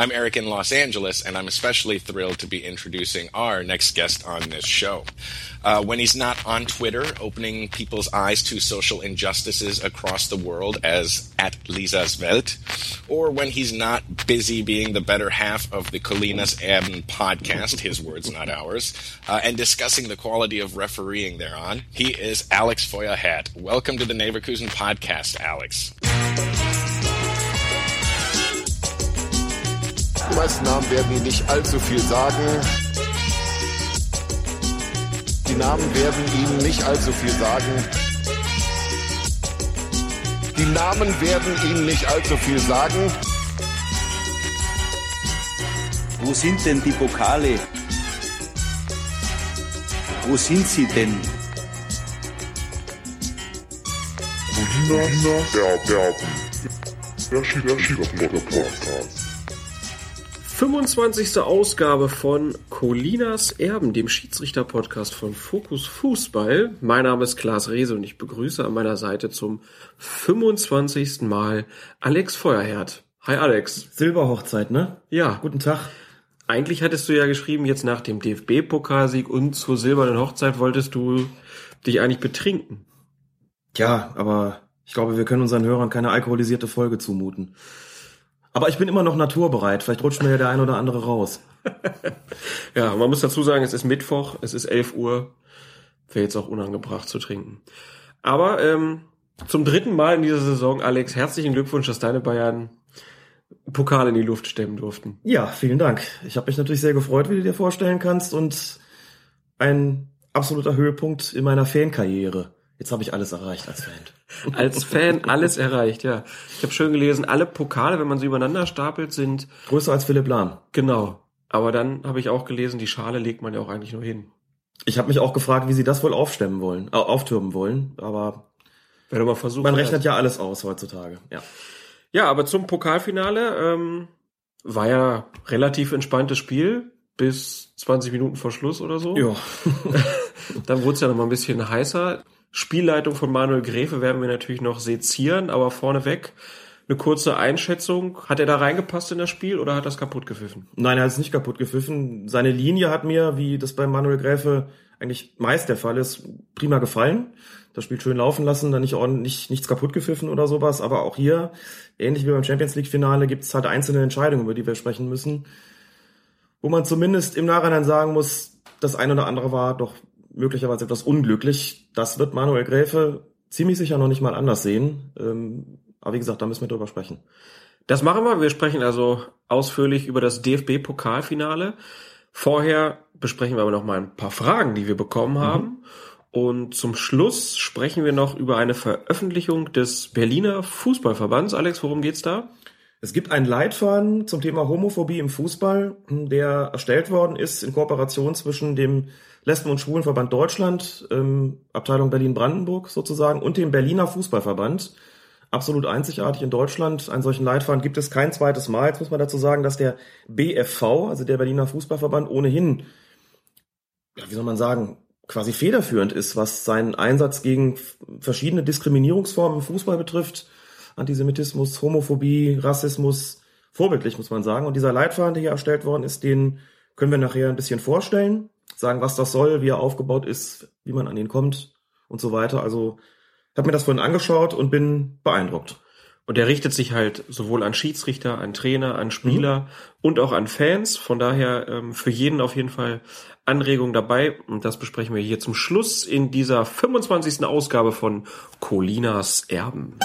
I'm Eric in Los Angeles, and I'm especially thrilled to be introducing our next guest on this show. Uh, when he's not on Twitter, opening people's eyes to social injustices across the world as at Lisa's Welt, or when he's not busy being the better half of the Colinas Erben podcast, his words, not ours, uh, and discussing the quality of refereeing thereon, he is Alex Feuerhat. Welcome to the Neverkusen podcast, Alex. Meisten Namen werden Ihnen nicht allzu viel sagen. Die Namen werden Ihnen nicht allzu viel sagen. Die Namen werden Ihnen nicht allzu viel sagen. Wo sind denn die Pokale? Wo sind sie denn? Colinas Erben. Der Schiedsrichter-Podcast. 25. Ausgabe von Colinas Erben, dem Schiedsrichter-Podcast von Fokus Fußball. Mein Name ist Klaas Rehse und ich begrüße an meiner Seite zum 25. Mal Alex Feuerherd. Hi Alex. Silberhochzeit, ne? Ja. Guten Tag. Eigentlich hattest du ja geschrieben, jetzt nach dem DFB-Pokalsieg und zur silbernen Hochzeit wolltest du dich eigentlich betrinken. Ja, aber ich glaube, wir können unseren Hörern keine alkoholisierte Folge zumuten. Aber ich bin immer noch naturbereit. Vielleicht rutscht mir ja der ein oder andere raus. Ja, man muss dazu sagen, es ist Mittwoch, es ist 11 Uhr. Wäre jetzt auch unangebracht zu trinken. Aber ähm, zum dritten Mal in dieser Saison, Alex, herzlichen Glückwunsch, dass deine Bayern Pokal in die Luft stemmen durften. Ja, vielen Dank. Ich habe mich natürlich sehr gefreut, wie du dir vorstellen kannst. Und ein absoluter Höhepunkt in meiner Fankarriere. Jetzt habe ich alles erreicht als Fan. Als Fan alles erreicht, ja. Ich habe schön gelesen, alle Pokale, wenn man sie übereinander stapelt, sind Größer als Philipp Lahm. genau. Aber dann habe ich auch gelesen, die Schale legt man ja auch eigentlich nur hin. Ich habe mich auch gefragt, wie sie das wohl aufstemmen wollen, äh, auftürmen wollen. Aber Wenn du mal versuchst. man rechnet ja alles aus heutzutage. Ja. Ja, aber zum Pokalfinale ähm, war ja relativ entspanntes Spiel bis 20 Minuten vor Schluss oder so. Ja. Dann wurde es ja noch mal ein bisschen heißer. Spielleitung von Manuel Gräfe werden wir natürlich noch sezieren, aber vorneweg eine kurze Einschätzung. Hat er da reingepasst in das Spiel oder hat das kaputt gepfiffen? Nein, er hat es nicht kaputt gepfiffen. Seine Linie hat mir, wie das bei Manuel Gräfe eigentlich meist der Fall ist, prima gefallen. Das Spiel schön laufen lassen, dann nicht ordentlich nichts kaputt gepfiffen oder sowas. Aber auch hier, ähnlich wie beim Champions League Finale, gibt es halt einzelne Entscheidungen, über die wir sprechen müssen, wo man zumindest im Nachhinein sagen muss, das ein oder andere war doch möglicherweise etwas unglücklich. Das wird Manuel Gräfe ziemlich sicher noch nicht mal anders sehen. Ähm, aber wie gesagt, da müssen wir drüber sprechen. Das machen wir. Wir sprechen also ausführlich über das DFB-Pokalfinale. Vorher besprechen wir aber noch mal ein paar Fragen, die wir bekommen haben. Und zum Schluss sprechen wir noch über eine Veröffentlichung des Berliner Fußballverbands. Alex, worum geht's da? Es gibt einen Leitfaden zum Thema Homophobie im Fußball, der erstellt worden ist in Kooperation zwischen dem Lesben- und Schwulenverband Deutschland, ähm, Abteilung Berlin-Brandenburg sozusagen, und dem Berliner Fußballverband. Absolut einzigartig in Deutschland. Einen solchen Leitfaden gibt es kein zweites Mal. Jetzt muss man dazu sagen, dass der BFV, also der Berliner Fußballverband, ohnehin, ja, wie soll man sagen, quasi federführend ist, was seinen Einsatz gegen verschiedene Diskriminierungsformen im Fußball betrifft. Antisemitismus, Homophobie, Rassismus, vorbildlich, muss man sagen. Und dieser Leitfaden, der hier erstellt worden ist, den können wir nachher ein bisschen vorstellen, sagen, was das soll, wie er aufgebaut ist, wie man an ihn kommt und so weiter. Also, habe mir das vorhin angeschaut und bin beeindruckt. Und der richtet sich halt sowohl an Schiedsrichter, an Trainer, an Spieler und auch an Fans. Von daher ähm, für jeden auf jeden Fall Anregungen dabei. Und das besprechen wir hier zum Schluss in dieser 25. Ausgabe von Colinas Erben.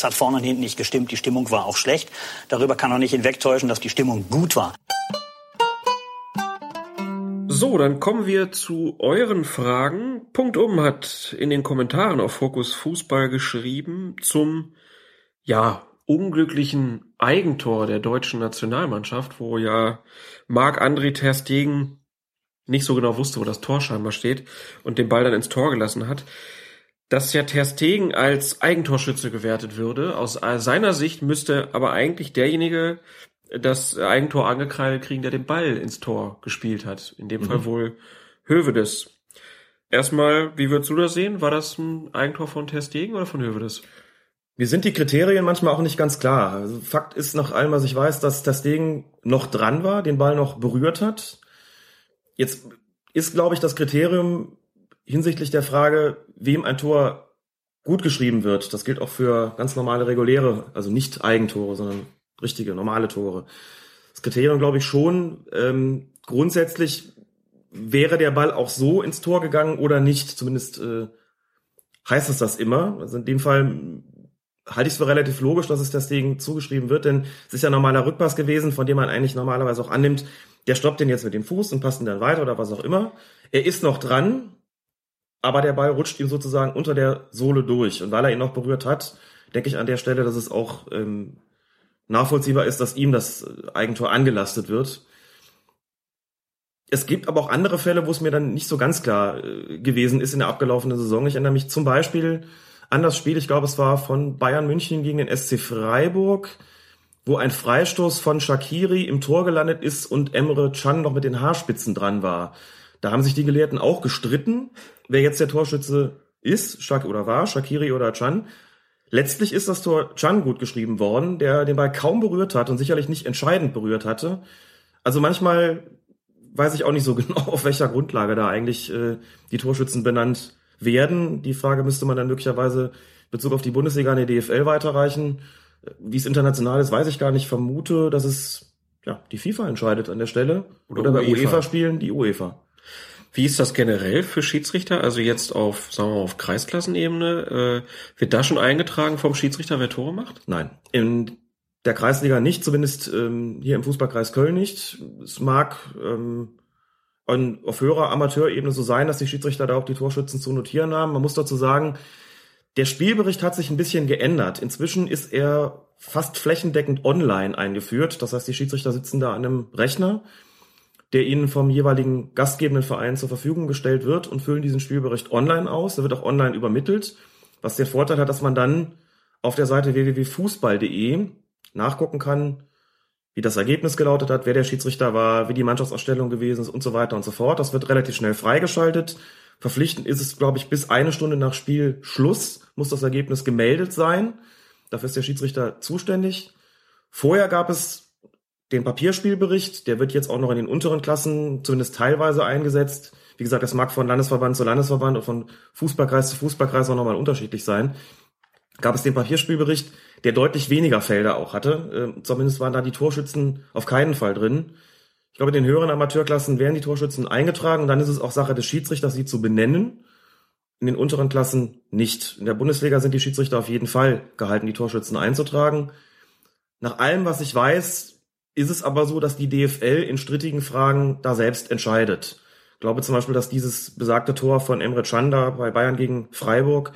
Es hat vorne und hinten nicht gestimmt, die Stimmung war auch schlecht. Darüber kann man nicht hinwegtäuschen, dass die Stimmung gut war. So, dann kommen wir zu euren Fragen. Punkt um hat in den Kommentaren auf Fokus Fußball geschrieben zum, ja, unglücklichen Eigentor der deutschen Nationalmannschaft, wo ja Marc-André Ter Stegen nicht so genau wusste, wo das Tor scheinbar steht und den Ball dann ins Tor gelassen hat. Dass ja Ter Stegen als Eigentorschütze gewertet würde. Aus seiner Sicht müsste aber eigentlich derjenige das Eigentor angekreidet kriegen, der den Ball ins Tor gespielt hat. In dem Fall wohl Hövedes. Erstmal, wie würdest du das sehen? War das ein Eigentor von Ter Stegen oder von Hövedes? Mir sind die Kriterien manchmal auch nicht ganz klar. Also Fakt ist nach allem, was ich weiß, dass das Ding noch dran war, den Ball noch berührt hat. Jetzt ist, glaube ich, das Kriterium hinsichtlich der Frage, wem ein Tor gut geschrieben wird. Das gilt auch für ganz normale reguläre, also nicht Eigentore, sondern richtige, normale Tore. Das Kriterium, glaube ich, schon. Ähm, grundsätzlich wäre der Ball auch so ins Tor gegangen oder nicht. Zumindest äh, heißt es das immer. Also in dem Fall halte ich es für relativ logisch, dass es das Ding zugeschrieben wird, denn es ist ja normaler Rückpass gewesen, von dem man eigentlich normalerweise auch annimmt, der stoppt den jetzt mit dem Fuß und passt ihn dann weiter oder was auch immer. Er ist noch dran, aber der Ball rutscht ihm sozusagen unter der Sohle durch. Und weil er ihn noch berührt hat, denke ich an der Stelle, dass es auch ähm, nachvollziehbar ist, dass ihm das Eigentor angelastet wird. Es gibt aber auch andere Fälle, wo es mir dann nicht so ganz klar äh, gewesen ist in der abgelaufenen Saison. Ich erinnere mich zum Beispiel an das Spiel, ich glaube, es war von Bayern München gegen den SC Freiburg, wo ein Freistoß von Shakiri im Tor gelandet ist und Emre Can noch mit den Haarspitzen dran war. Da haben sich die Gelehrten auch gestritten, wer jetzt der Torschütze ist, Shak oder war, Shakiri oder Can. Letztlich ist das Tor Can gut geschrieben worden, der den Ball kaum berührt hat und sicherlich nicht entscheidend berührt hatte. Also manchmal weiß ich auch nicht so genau, auf welcher Grundlage da eigentlich äh, die Torschützen benannt werden. Die Frage müsste man dann möglicherweise in Bezug auf die Bundesliga an die DFL weiterreichen. Wie es international ist, weiß ich gar nicht. Vermute, dass es ja die FIFA entscheidet an der Stelle. Oder, Oder bei UEFA-Spielen die UEFA. Wie ist das generell für Schiedsrichter? Also jetzt auf, sagen wir mal, auf Kreisklassenebene, äh, wird da schon eingetragen vom Schiedsrichter, wer Tore macht? Nein. In der Kreisliga nicht, zumindest ähm, hier im Fußballkreis Köln nicht. Es mag ähm, auf höherer Amateurebene so sein, dass die Schiedsrichter da auch die Torschützen zu notieren haben. Man muss dazu sagen, der Spielbericht hat sich ein bisschen geändert. Inzwischen ist er fast flächendeckend online eingeführt. Das heißt, die Schiedsrichter sitzen da an einem Rechner, der ihnen vom jeweiligen gastgebenden Verein zur Verfügung gestellt wird und füllen diesen Spielbericht online aus. Der wird auch online übermittelt, was den Vorteil hat, dass man dann auf der Seite www.fußball.de nachgucken kann, wie das Ergebnis gelautet hat, wer der Schiedsrichter war, wie die Mannschaftsausstellung gewesen ist und so weiter und so fort. Das wird relativ schnell freigeschaltet. Verpflichtend ist es, glaube ich, bis eine Stunde nach Spielschluss muss das Ergebnis gemeldet sein. Dafür ist der Schiedsrichter zuständig. Vorher gab es den Papierspielbericht, der wird jetzt auch noch in den unteren Klassen zumindest teilweise eingesetzt. Wie gesagt, das mag von Landesverband zu Landesverband und von Fußballkreis zu Fußballkreis auch nochmal unterschiedlich sein. Gab es den Papierspielbericht, der deutlich weniger Felder auch hatte. Äh, zumindest waren da die Torschützen auf keinen Fall drin. Ich glaube, in den höheren Amateurklassen werden die Torschützen eingetragen und dann ist es auch Sache des Schiedsrichters, sie zu benennen. In den unteren Klassen nicht. In der Bundesliga sind die Schiedsrichter auf jeden Fall gehalten, die Torschützen einzutragen. Nach allem, was ich weiß, ist es aber so, dass die DFL in strittigen Fragen da selbst entscheidet. Ich glaube zum Beispiel, dass dieses besagte Tor von Emre Chanda bei Bayern gegen Freiburg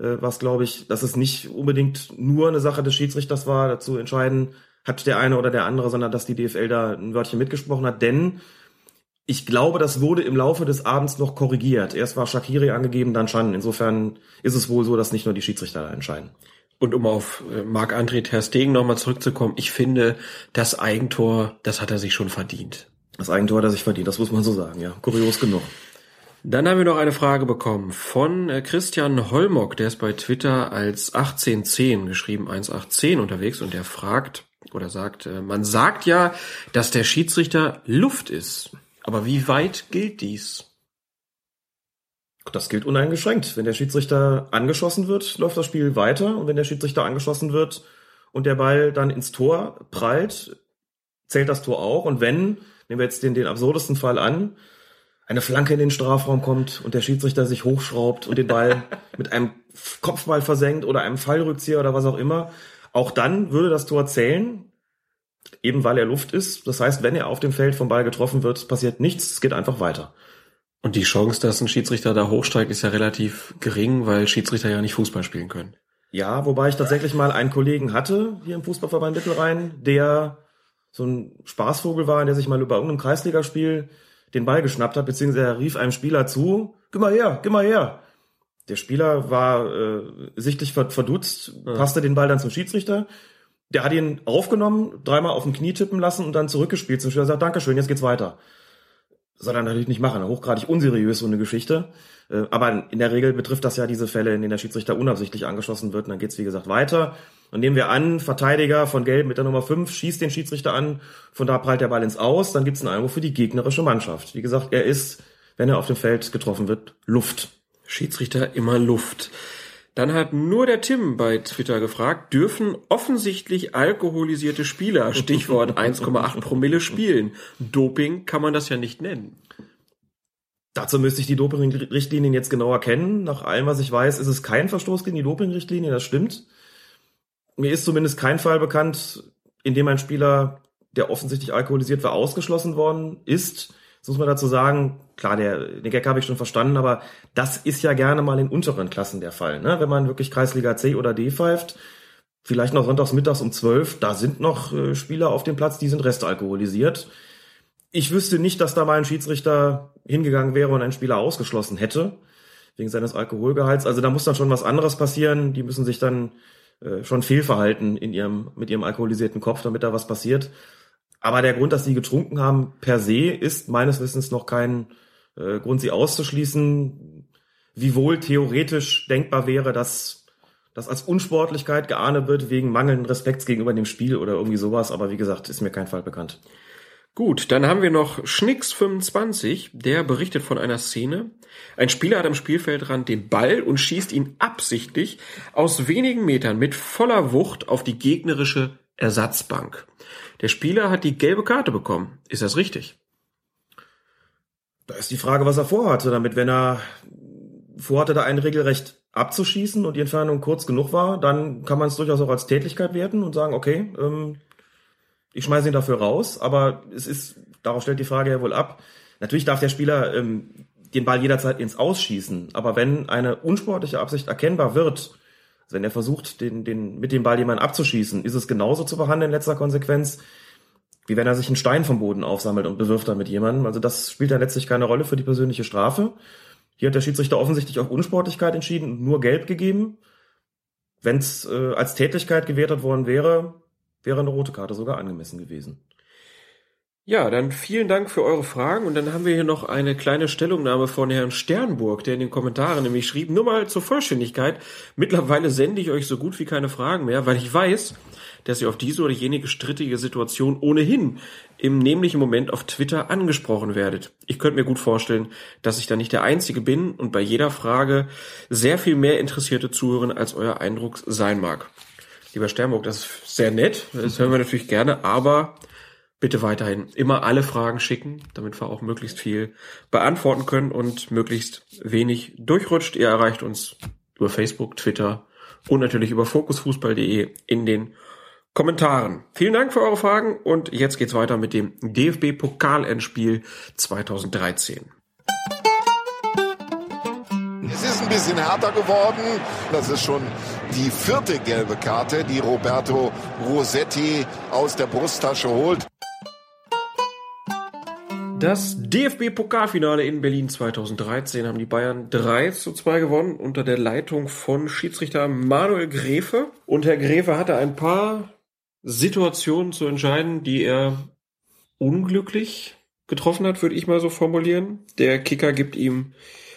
äh, was glaube ich, dass es nicht unbedingt nur eine Sache des Schiedsrichters war, dazu entscheiden, hat der eine oder der andere, sondern dass die DFL da ein Wörtchen mitgesprochen hat, denn ich glaube, das wurde im Laufe des Abends noch korrigiert. Erst war Shakiri angegeben, dann Chan. Insofern ist es wohl so, dass nicht nur die Schiedsrichter da entscheiden. Und um auf äh, Marc-André Ter Stegen nochmal zurückzukommen, ich finde, das Eigentor, das hat er sich schon verdient. Das Eigentor hat er sich verdient, das muss man so sagen, ja. Kurios genug. Dann haben wir noch eine Frage bekommen von äh, Christian Holmock, der ist bei Twitter als 1810 geschrieben 1810 unterwegs und der fragt oder sagt, äh, man sagt ja, dass der Schiedsrichter Luft ist. Aber wie weit gilt dies? Das gilt uneingeschränkt. Wenn der Schiedsrichter angeschossen wird, läuft das Spiel weiter. Und wenn der Schiedsrichter angeschossen wird und der Ball dann ins Tor prallt, zählt das Tor auch. Und wenn, nehmen wir jetzt den, den absurdesten Fall an, eine Flanke in den Strafraum kommt und der Schiedsrichter sich hochschraubt und den Ball mit einem Kopfball versenkt oder einem Fallrückzieher oder was auch immer, auch dann würde das Tor zählen, eben weil er Luft ist. Das heißt, wenn er auf dem Feld vom Ball getroffen wird, passiert nichts, es geht einfach weiter. Und die Chance, dass ein Schiedsrichter da hochsteigt, ist ja relativ gering, weil Schiedsrichter ja nicht Fußball spielen können. Ja, wobei ich tatsächlich mal einen Kollegen hatte hier im Fußballverband Mittelrhein, der so ein Spaßvogel war, der sich mal über irgendeinem Kreisligaspiel den Ball geschnappt hat, beziehungsweise er rief einem Spieler zu, geh mal her, geh mal her. Der Spieler war äh, sichtlich verdutzt, ja. passte den Ball dann zum Schiedsrichter. Der hat ihn aufgenommen, dreimal auf dem Knie tippen lassen und dann zurückgespielt zum Spieler sagt, Dankeschön, jetzt geht's weiter. Soll er natürlich nicht machen. Hochgradig unseriös so eine Geschichte. Äh, aber in der Regel betrifft das ja diese Fälle, in denen der Schiedsrichter unabsichtlich angeschossen wird. Und dann geht's wie gesagt, weiter. Und nehmen wir an, Verteidiger von Gelb mit der Nummer 5 schießt den Schiedsrichter an, von da prallt der Ball ins Aus, dann gibt's einen Einwurf für die gegnerische Mannschaft. Wie gesagt, er ist, wenn er auf dem Feld getroffen wird, Luft. Schiedsrichter immer Luft. Dann hat nur der Tim bei Twitter gefragt, dürfen offensichtlich alkoholisierte Spieler, Stichwort 1,8 Promille, spielen? Doping kann man das ja nicht nennen. Dazu müsste ich die Doping-Richtlinien jetzt genauer kennen. Nach allem, was ich weiß, ist es kein Verstoß gegen die Doping-Richtlinie, das stimmt. Mir ist zumindest kein Fall bekannt, in dem ein Spieler, der offensichtlich alkoholisiert war, ausgeschlossen worden ist. Das muss man dazu sagen, klar, der, den Gag habe ich schon verstanden, aber das ist ja gerne mal in unteren Klassen der Fall. Ne? Wenn man wirklich Kreisliga C oder D pfeift, vielleicht noch sonntags mittags um zwölf, da sind noch äh, Spieler auf dem Platz, die sind restalkoholisiert. Ich wüsste nicht, dass da mal ein Schiedsrichter hingegangen wäre und einen Spieler ausgeschlossen hätte, wegen seines Alkoholgehalts. Also da muss dann schon was anderes passieren. Die müssen sich dann äh, schon fehlverhalten in ihrem, mit ihrem alkoholisierten Kopf, damit da was passiert. Aber der Grund, dass sie getrunken haben per se, ist meines Wissens noch kein äh, Grund, sie auszuschließen. Wiewohl theoretisch denkbar wäre, dass das als Unsportlichkeit geahndet wird wegen mangelnden Respekts gegenüber dem Spiel oder irgendwie sowas. Aber wie gesagt, ist mir kein Fall bekannt. Gut, dann haben wir noch Schnicks25, der berichtet von einer Szene. Ein Spieler hat am Spielfeldrand den Ball und schießt ihn absichtlich aus wenigen Metern mit voller Wucht auf die gegnerische Ersatzbank. Der Spieler hat die gelbe Karte bekommen. Ist das richtig? Da ist die Frage, was er vorhatte, damit wenn er vorhatte, da ein Regelrecht abzuschießen und die Entfernung kurz genug war, dann kann man es durchaus auch als Tätigkeit werten und sagen, okay, ähm, ich schmeiße ihn dafür raus, aber es ist, darauf stellt die Frage ja wohl ab. Natürlich darf der Spieler ähm, den Ball jederzeit ins Ausschießen, aber wenn eine unsportliche Absicht erkennbar wird, also wenn er versucht, den, den, mit dem Ball jemanden abzuschießen, ist es genauso zu behandeln in letzter Konsequenz, wie wenn er sich einen Stein vom Boden aufsammelt und bewirft damit jemanden. Also das spielt dann letztlich keine Rolle für die persönliche Strafe. Hier hat der Schiedsrichter offensichtlich auf Unsportlichkeit entschieden und nur gelb gegeben. Wenn es äh, als Tätigkeit gewertet worden wäre, wäre eine rote Karte sogar angemessen gewesen. Ja, dann vielen Dank für eure Fragen und dann haben wir hier noch eine kleine Stellungnahme von Herrn Sternburg, der in den Kommentaren nämlich schrieb, nur mal zur Vollständigkeit, mittlerweile sende ich euch so gut wie keine Fragen mehr, weil ich weiß, dass ihr auf diese oder jenige strittige Situation ohnehin im nämlichen Moment auf Twitter angesprochen werdet. Ich könnte mir gut vorstellen, dass ich da nicht der Einzige bin und bei jeder Frage sehr viel mehr Interessierte zuhören, als euer Eindruck sein mag. Lieber Sternburg, das ist sehr nett, das hören wir natürlich gerne, aber bitte weiterhin immer alle Fragen schicken, damit wir auch möglichst viel beantworten können und möglichst wenig durchrutscht. Ihr erreicht uns über Facebook, Twitter und natürlich über fokusfußball.de in den Kommentaren. Vielen Dank für eure Fragen und jetzt geht's weiter mit dem DFB Pokalendspiel 2013. Es ist ein bisschen härter geworden. Das ist schon die vierte gelbe Karte, die Roberto Rossetti aus der Brusttasche holt. Das DFB-Pokalfinale in Berlin 2013 haben die Bayern 3 zu 2 gewonnen unter der Leitung von Schiedsrichter Manuel Gräfe. Und Herr Gräfe hatte ein paar Situationen zu entscheiden, die er unglücklich getroffen hat, würde ich mal so formulieren. Der Kicker gibt ihm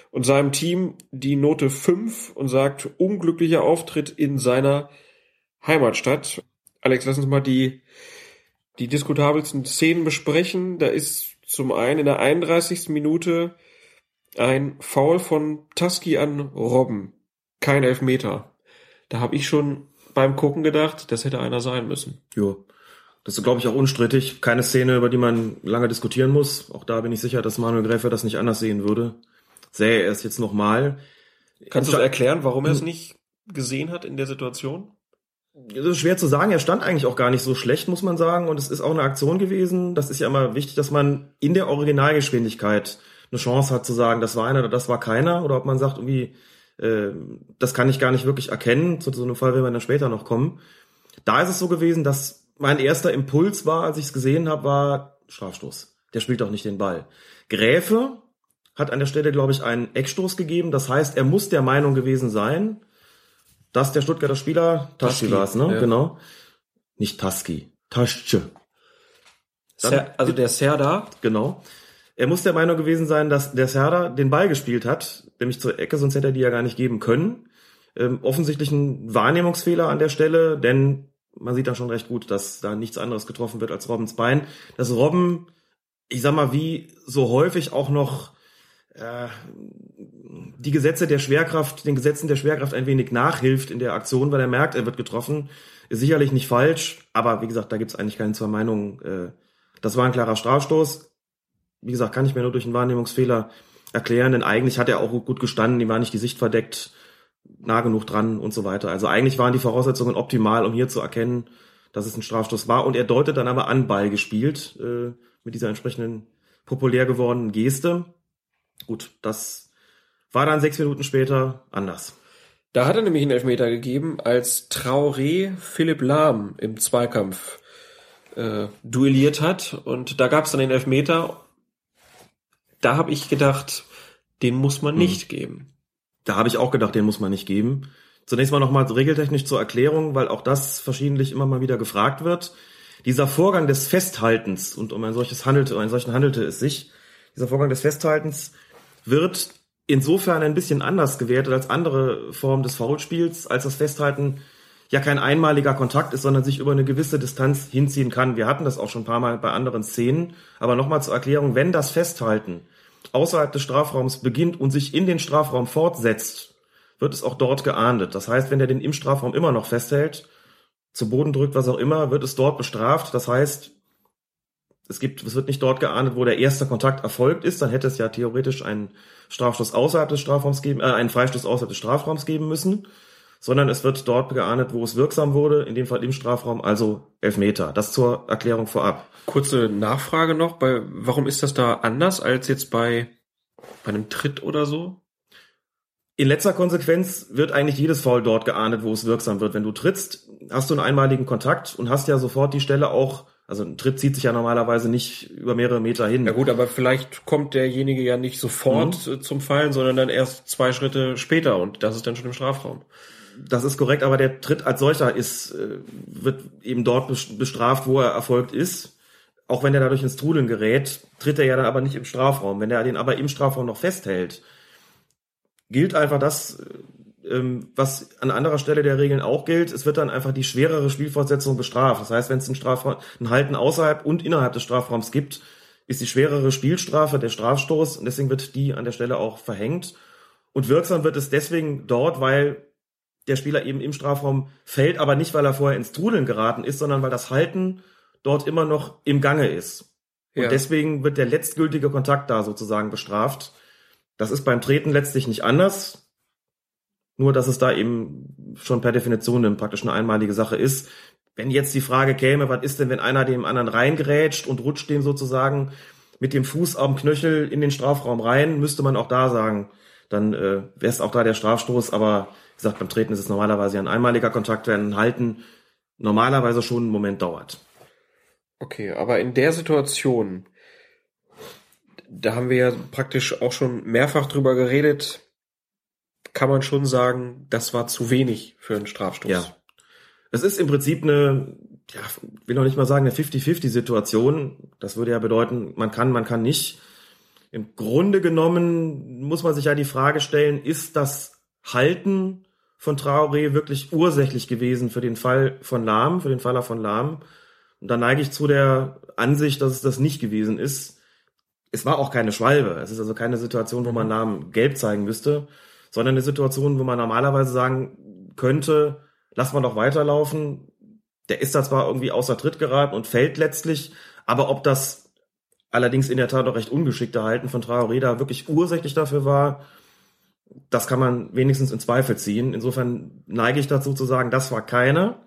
und seinem Team die Note 5 und sagt, unglücklicher Auftritt in seiner Heimatstadt. Alex, lass uns mal die, die diskutabelsten Szenen besprechen. Da ist zum einen in der 31. Minute ein Foul von Tusky an Robben. Kein Elfmeter. Da habe ich schon beim Gucken gedacht, das hätte einer sein müssen. Jo. Das ist, glaube ich, auch unstrittig. Keine Szene, über die man lange diskutieren muss. Auch da bin ich sicher, dass Manuel Gräfer das nicht anders sehen würde. Sähe er es jetzt nochmal. Kannst du erklären, warum er es nicht gesehen hat in der Situation? Das ist schwer zu sagen. Er stand eigentlich auch gar nicht so schlecht, muss man sagen. Und es ist auch eine Aktion gewesen. Das ist ja immer wichtig, dass man in der Originalgeschwindigkeit eine Chance hat zu sagen, das war einer oder das war keiner. Oder ob man sagt, irgendwie, äh, das kann ich gar nicht wirklich erkennen. Zu so einem Fall werden wir dann später noch kommen. Da ist es so gewesen, dass mein erster Impuls war, als ich es gesehen habe, war Strafstoß. Der spielt doch nicht den Ball. Gräfe hat an der Stelle, glaube ich, einen Eckstoß gegeben. Das heißt, er muss der Meinung gewesen sein, dass der Stuttgarter Spieler, Taschi war es, ne? ja. Genau. Nicht Taski, Tasche. Also der Serda, Genau. Er muss der Meinung gewesen sein, dass der Serda den Ball gespielt hat, nämlich zur Ecke, sonst hätte er die ja gar nicht geben können. Ähm, offensichtlich ein Wahrnehmungsfehler an der Stelle, denn man sieht da schon recht gut, dass da nichts anderes getroffen wird als Robbens Bein. Dass Robben, ich sag mal, wie so häufig auch noch äh, die Gesetze der Schwerkraft, den Gesetzen der Schwerkraft ein wenig nachhilft in der Aktion, weil er merkt, er wird getroffen, ist sicherlich nicht falsch, aber wie gesagt, da gibt's eigentlich keine zwei Meinungen. Äh, das war ein klarer Strafstoß. Wie gesagt, kann ich mir nur durch einen Wahrnehmungsfehler erklären, denn eigentlich hat er auch gut gestanden, ihm war nicht die Sicht verdeckt, nah genug dran und so weiter. Also eigentlich waren die Voraussetzungen optimal, um hier zu erkennen, dass es ein Strafstoß war. Und er deutet dann aber an Ball gespielt, äh, mit dieser entsprechenden populär gewordenen Geste. Gut, das war dann sechs Minuten später anders. Da hat er nämlich einen Elfmeter gegeben, als Traoré Philipp Lahm im Zweikampf äh, duelliert hat. Und da gab es dann den Elfmeter. Da habe ich gedacht, den muss man nicht mhm. geben. Da habe ich auch gedacht, den muss man nicht geben. Zunächst mal nochmal regeltechnisch zur Erklärung, weil auch das verschiedentlich immer mal wieder gefragt wird. Dieser Vorgang des Festhaltens, und um ein solches handelte, um einen solchen handelte es sich, dieser Vorgang des Festhaltens wird insofern ein bisschen anders gewertet als andere Formen des Foulspiels, als das Festhalten ja kein einmaliger Kontakt ist, sondern sich über eine gewisse Distanz hinziehen kann. Wir hatten das auch schon ein paar Mal bei anderen Szenen. Aber nochmal zur Erklärung, wenn das Festhalten außerhalb des Strafraums beginnt und sich in den Strafraum fortsetzt, wird es auch dort geahndet. Das heißt, wenn er den im Strafraum immer noch festhält, zu Boden drückt, was auch immer, wird es dort bestraft. Das heißt, es gibt, es wird nicht dort geahndet, wo der erste Kontakt erfolgt ist, dann hätte es ja theoretisch einen Strafstoß außerhalb des Strafraums geben, äh, einen Freistoß außerhalb des Strafraums geben müssen, sondern es wird dort geahndet, wo es wirksam wurde, in dem Fall im Strafraum, also Elfmeter. Das zur Erklärung vorab. Kurze Nachfrage noch, bei, warum ist das da anders als jetzt bei, bei einem Tritt oder so? In letzter Konsequenz wird eigentlich jedes Foul dort geahndet, wo es wirksam wird. Wenn du trittst, hast du einen einmaligen Kontakt und hast ja sofort die Stelle auch also ein Tritt zieht sich ja normalerweise nicht über mehrere Meter hin. Ja gut, aber vielleicht kommt derjenige ja nicht sofort mhm. zum Fallen, sondern dann erst zwei Schritte später und das ist dann schon im Strafraum. Das ist korrekt, aber der Tritt als solcher ist, äh, wird eben dort bestraft, wo er erfolgt ist. Auch wenn er dadurch ins Trudeln gerät, tritt er ja dann aber nicht im Strafraum. Wenn er den aber im Strafraum noch festhält, gilt einfach das, äh, ähm, was an anderer Stelle der Regeln auch gilt, es wird dann einfach die schwerere Spielfortsetzung bestraft. Das heißt, wenn es ein, Strafraum, ein Halten außerhalb und innerhalb des Strafraums gibt, ist die schwerere Spielstrafe der Strafstoß und deswegen wird die an der Stelle auch verhängt. Und wirksam wird es deswegen dort, weil der Spieler eben im Strafraum fällt, aber nicht, weil er vorher ins Trudeln geraten ist, sondern weil das Halten dort immer noch im Gange ist. Und ja. deswegen wird der letztgültige Kontakt da sozusagen bestraft. Das ist beim Treten letztlich nicht anders. Nur, dass es da eben schon per Definition eine, praktisch eine einmalige Sache ist. Wenn jetzt die Frage käme, was ist denn, wenn einer dem anderen reingerätscht und rutscht dem sozusagen mit dem Fuß am Knöchel in den Strafraum rein, müsste man auch da sagen, dann äh, wäre es auch da der Strafstoß. Aber wie gesagt, beim Treten ist es normalerweise ein einmaliger Kontakt, während ein Halten normalerweise schon einen Moment dauert. Okay, aber in der Situation, da haben wir ja praktisch auch schon mehrfach drüber geredet, kann man schon sagen, das war zu wenig für einen Strafstoß. Ja. Es ist im Prinzip eine, ja, will noch nicht mal sagen, eine 50-50-Situation. Das würde ja bedeuten, man kann, man kann nicht. Im Grunde genommen muss man sich ja die Frage stellen, ist das Halten von Traoré wirklich ursächlich gewesen für den Fall von Lahm, für den Faller von Lahm? Und da neige ich zu der Ansicht, dass es das nicht gewesen ist. Es war auch keine Schwalbe. Es ist also keine Situation, wo man Lahm gelb zeigen müsste sondern eine Situation, wo man normalerweise sagen könnte, lass mal doch weiterlaufen. Der ist da zwar irgendwie außer Tritt geraten und fällt letztlich, aber ob das allerdings in der Tat auch recht ungeschickte Halten von Traoré da wirklich ursächlich dafür war, das kann man wenigstens in Zweifel ziehen. Insofern neige ich dazu zu sagen, das war keine.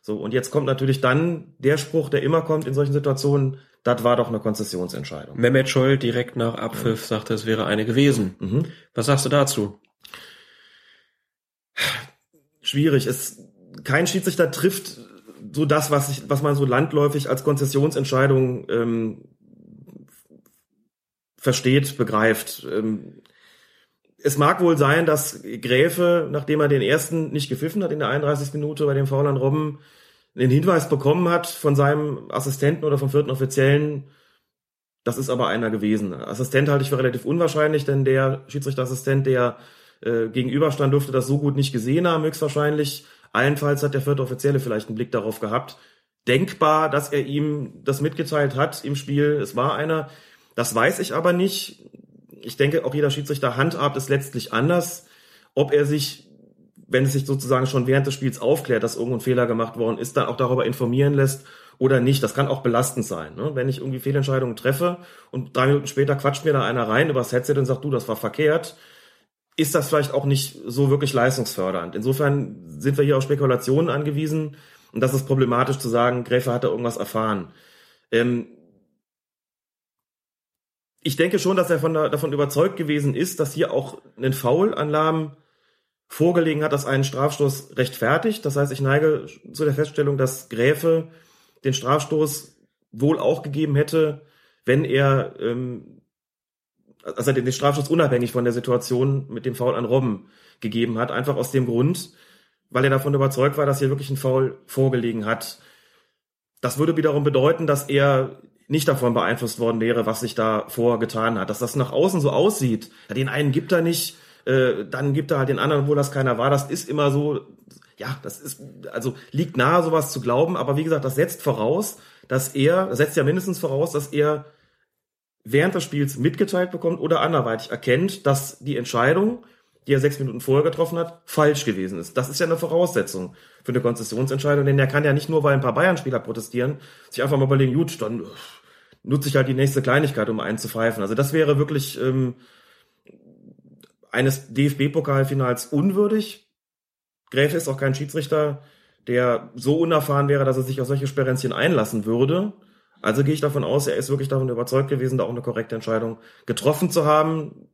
So, und jetzt kommt natürlich dann der Spruch, der immer kommt in solchen Situationen, das war doch eine Konzessionsentscheidung. Mehmet Scholl direkt nach Abpfiff ja. sagte, es wäre eine gewesen. Mhm. Was sagst du dazu? Schwierig. Es, kein Schiedsrichter trifft so das, was, ich, was man so landläufig als Konzessionsentscheidung ähm, versteht, begreift. Ähm, es mag wohl sein, dass Gräfe, nachdem er den ersten nicht gepfiffen hat in der 31. Minute bei dem Foul an Robben, den Hinweis bekommen hat von seinem Assistenten oder vom vierten Offiziellen, Das ist aber einer gewesen. Assistent halte ich für relativ unwahrscheinlich, denn der Schiedsrichterassistent, der äh, gegenüberstand, dürfte das so gut nicht gesehen haben, höchstwahrscheinlich. Allenfalls hat der vierte Offizielle vielleicht einen Blick darauf gehabt. Denkbar, dass er ihm das mitgeteilt hat im Spiel. Es war einer. Das weiß ich aber nicht. Ich denke, auch jeder Schiedsrichter handhabt es letztlich anders. Ob er sich, wenn es sich sozusagen schon während des Spiels aufklärt, dass irgendwo ein Fehler gemacht worden ist, dann auch darüber informieren lässt oder nicht. Das kann auch belastend sein. Ne? Wenn ich irgendwie Fehlentscheidungen treffe und drei Minuten später quatscht mir da einer rein übers Headset und sagt, du, das war verkehrt, ist das vielleicht auch nicht so wirklich leistungsfördernd. Insofern sind wir hier auf Spekulationen angewiesen und das ist problematisch zu sagen, Gräfe hat da irgendwas erfahren. Ähm ich denke schon, dass er von davon überzeugt gewesen ist, dass hier auch ein Foul an Lahm vorgelegen hat, dass einen Strafstoß rechtfertigt. Das heißt, ich neige zu der Feststellung, dass Gräfe den Strafstoß wohl auch gegeben hätte, wenn er ähm, also den Strafstoß unabhängig von der Situation mit dem Foul an Robben gegeben hat, einfach aus dem Grund, weil er davon überzeugt war, dass hier wirklich ein Foul vorgelegen hat. Das würde wiederum bedeuten, dass er nicht davon beeinflusst worden wäre, was sich da vorgetan hat. Dass das nach außen so aussieht, den einen gibt er nicht, äh, dann gibt er halt den anderen, obwohl das keiner war. Das ist immer so, ja, das ist, also liegt nahe, sowas zu glauben, aber wie gesagt, das setzt voraus, dass er, das setzt ja mindestens voraus, dass er während des Spiels mitgeteilt bekommt oder anderweitig erkennt, dass die Entscheidung, die er sechs Minuten vorher getroffen hat, falsch gewesen ist. Das ist ja eine Voraussetzung für eine Konzessionsentscheidung, denn er kann ja nicht nur, weil ein paar Bayern-Spieler protestieren, sich einfach mal überlegen, gut, dann nutze ich halt die nächste Kleinigkeit, um einen zu pfeifen. Also das wäre wirklich ähm, eines DFB-Pokalfinals unwürdig. Gräfe ist auch kein Schiedsrichter, der so unerfahren wäre, dass er sich auf solche Sperrenzchen einlassen würde. Also gehe ich davon aus, er ist wirklich davon überzeugt gewesen, da auch eine korrekte Entscheidung getroffen zu haben,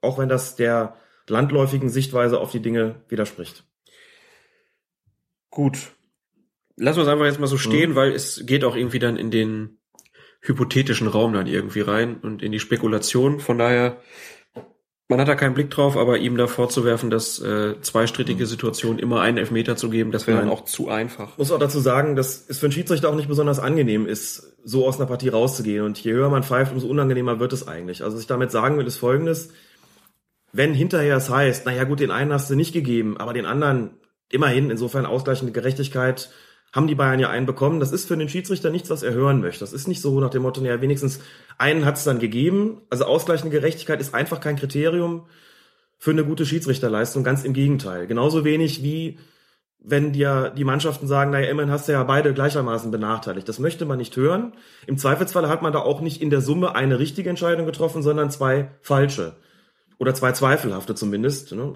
auch wenn das der landläufigen Sichtweise auf die Dinge widerspricht. Gut. Lassen wir es einfach jetzt mal so stehen, mhm. weil es geht auch irgendwie dann in den hypothetischen Raum dann irgendwie rein und in die Spekulation. Von daher man hat da keinen Blick drauf, aber ihm da vorzuwerfen, dass äh, zweistrittige Situationen immer einen Elfmeter zu geben, das wäre dann auch zu einfach. Muss auch dazu sagen, dass es für einen Schiedsrichter auch nicht besonders angenehm ist, so aus einer Partie rauszugehen. Und je höher man pfeift, umso unangenehmer wird es eigentlich. Also was ich damit sagen will, ist folgendes. Wenn hinterher es heißt, naja gut, den einen hast du nicht gegeben, aber den anderen immerhin, insofern ausgleichende Gerechtigkeit, haben die Bayern ja einen bekommen. Das ist für den Schiedsrichter nichts, was er hören möchte. Das ist nicht so nach dem Motto, naja, wenigstens einen hat es dann gegeben. Also ausgleichende Gerechtigkeit ist einfach kein Kriterium für eine gute Schiedsrichterleistung. Ganz im Gegenteil. Genauso wenig wie wenn dir die Mannschaften sagen, naja, immerhin hast du ja beide gleichermaßen benachteiligt. Das möchte man nicht hören. Im Zweifelsfall hat man da auch nicht in der Summe eine richtige Entscheidung getroffen, sondern zwei falsche. Oder zwei zweifelhafte zumindest. Ne?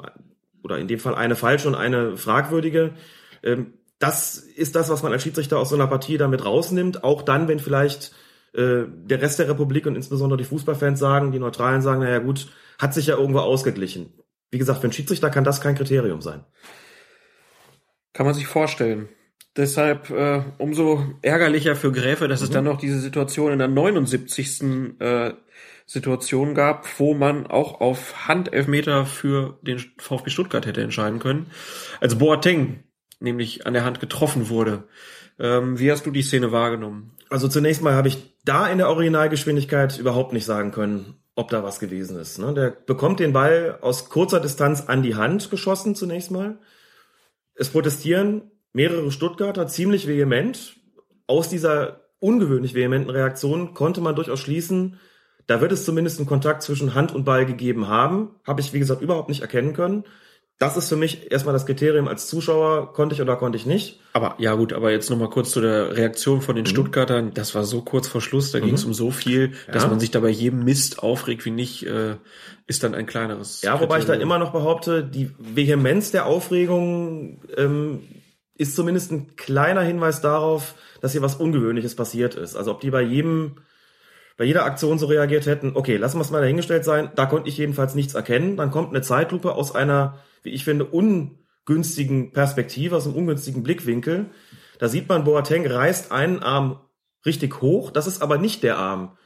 Oder in dem Fall eine falsche und eine fragwürdige. Ähm, das ist das, was man als Schiedsrichter aus so einer Partie damit rausnimmt, auch dann, wenn vielleicht äh, der Rest der Republik und insbesondere die Fußballfans sagen, die Neutralen sagen, naja gut, hat sich ja irgendwo ausgeglichen. Wie gesagt, für einen Schiedsrichter kann das kein Kriterium sein. Kann man sich vorstellen. Deshalb äh, umso ärgerlicher für Gräfe, dass mhm. es dann noch diese Situation in der 79. Äh, Situation gab, wo man auch auf Handelfmeter für den VfB Stuttgart hätte entscheiden können. Also Boateng nämlich an der Hand getroffen wurde. Ähm, wie hast du die Szene wahrgenommen? Also zunächst mal habe ich da in der Originalgeschwindigkeit überhaupt nicht sagen können, ob da was gewesen ist. Ne? Der bekommt den Ball aus kurzer Distanz an die Hand geschossen zunächst mal. Es protestieren mehrere Stuttgarter ziemlich vehement. Aus dieser ungewöhnlich vehementen Reaktion konnte man durchaus schließen, da wird es zumindest einen Kontakt zwischen Hand und Ball gegeben haben. Habe ich, wie gesagt, überhaupt nicht erkennen können. Das ist für mich erstmal das Kriterium als Zuschauer, konnte ich oder konnte ich nicht. Aber ja gut, aber jetzt nochmal kurz zu der Reaktion von den mhm. Stuttgartern. Das war so kurz vor Schluss, da mhm. ging es um so viel, dass ja. man sich dabei jedem Mist aufregt, wie nicht, äh, ist dann ein kleineres. Ja, wobei Kriterium. ich dann immer noch behaupte, die Vehemenz der Aufregung ähm, ist zumindest ein kleiner Hinweis darauf, dass hier was Ungewöhnliches passiert ist. Also ob die bei jedem bei jeder Aktion so reagiert hätten, okay, lassen wir es mal dahingestellt sein, da konnte ich jedenfalls nichts erkennen. Dann kommt eine Zeitlupe aus einer, wie ich finde, ungünstigen Perspektive, aus einem ungünstigen Blickwinkel. Da sieht man, Boateng reißt einen Arm richtig hoch. Das ist aber nicht der Arm,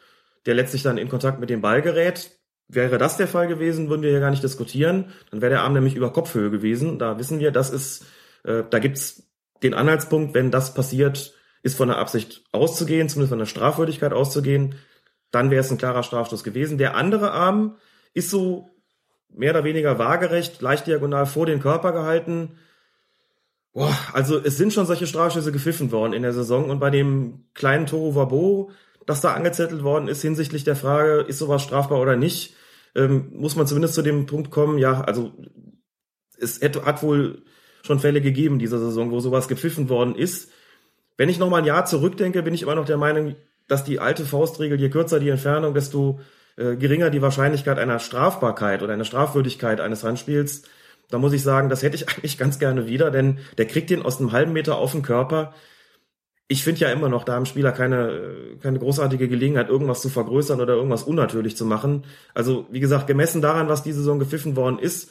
der letztlich dann in Kontakt mit dem Ball gerät. Wäre das der Fall gewesen, würden wir hier gar nicht diskutieren. Dann wäre der Arm nämlich über Kopfhöhe gewesen. Da wissen wir, das ist, äh, da gibt's den Anhaltspunkt, wenn das passiert, ist von der Absicht auszugehen, zumindest von der Strafwürdigkeit auszugehen. dann wäre es ein klarer Strafstoß gewesen. Der andere Arm ist so mehr oder weniger waagerecht, leicht diagonal vor den Körper gehalten. Boah, also es sind schon solche Strafstöße gepfiffen worden in der Saison und bei dem kleinen Toro Wabo, das da angezettelt worden ist hinsichtlich der Frage, ist sowas strafbar oder nicht, ähm, muss man zumindest zu dem Punkt kommen, ja, also es hätte, hat wohl schon Fälle gegeben dieser Saison, wo sowas gepfiffen worden ist. Wenn ich noch mal ein Jahr zurückdenke, bin ich immer noch der Meinung, dass die alte Faustregel, je kürzer die Entfernung, desto äh, geringer die Wahrscheinlichkeit einer Strafbarkeit oder einer Strafwürdigkeit eines Handspiels. Da muss ich sagen, das hätte ich eigentlich ganz gerne wieder, denn der kriegt den aus einem halben Meter auf den Körper. Ich finde ja immer noch, da haben Spieler keine, keine großartige Gelegenheit, irgendwas zu vergrößern oder irgendwas unnatürlich zu machen. Also, wie gesagt, gemessen daran, was diese Saison gepfiffen worden ist,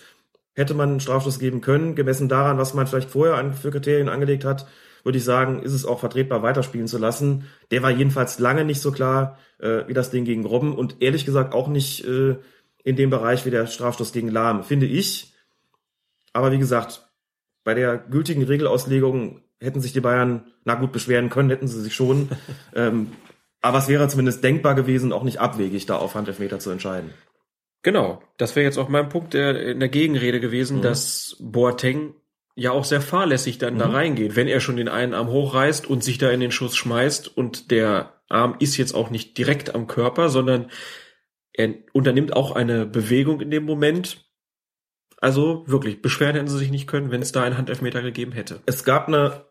hätte man einen Strafstoß geben können. Gemessen daran, was man vielleicht vorher für Kriterien angelegt hat, würde ich sagen, ist es auch vertretbar, weiterspielen zu lassen. Der war jedenfalls lange nicht so klar äh, wie das Ding gegen Robben und ehrlich gesagt auch nicht äh, in dem Bereich wie der Strafstoß gegen Lahm, finde ich. Aber wie gesagt, bei der gültigen Regelauslegung hätten sich die Bayern, na gut, beschweren können, hätten sie sich schon. ähm, aber es wäre zumindest denkbar gewesen, auch nicht abwegig, da auf Handelfmeter zu entscheiden. Genau, das wäre jetzt auch mein Punkt der, in der Gegenrede gewesen, mhm. dass Boateng ja auch sehr fahrlässig dann mhm. da reingeht, wenn er schon den einen Arm hochreißt und sich da in den Schuss schmeißt und der Arm ist jetzt auch nicht direkt am Körper, sondern er unternimmt auch eine Bewegung in dem Moment. Also wirklich, beschweren hätten sie sich nicht können, wenn es da einen Handelfmeter gegeben hätte. Es gab eine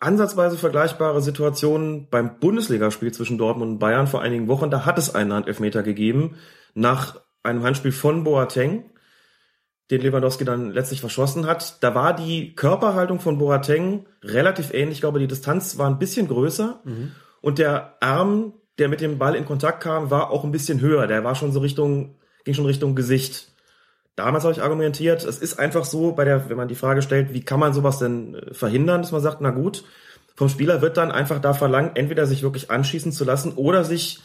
ansatzweise vergleichbare Situation beim Bundesligaspiel zwischen Dortmund und Bayern vor einigen Wochen. Da hat es einen Handelfmeter gegeben nach einem Handspiel von Boateng den Lewandowski dann letztlich verschossen hat. Da war die Körperhaltung von Boateng relativ ähnlich. Ich glaube, die Distanz war ein bisschen größer mhm. und der Arm, der mit dem Ball in Kontakt kam, war auch ein bisschen höher. Der war schon so Richtung, ging schon Richtung Gesicht. Damals habe ich argumentiert, es ist einfach so, bei der, wenn man die Frage stellt, wie kann man sowas denn äh, verhindern, dass man sagt, na gut, vom Spieler wird dann einfach da verlangt, entweder sich wirklich anschießen zu lassen oder sich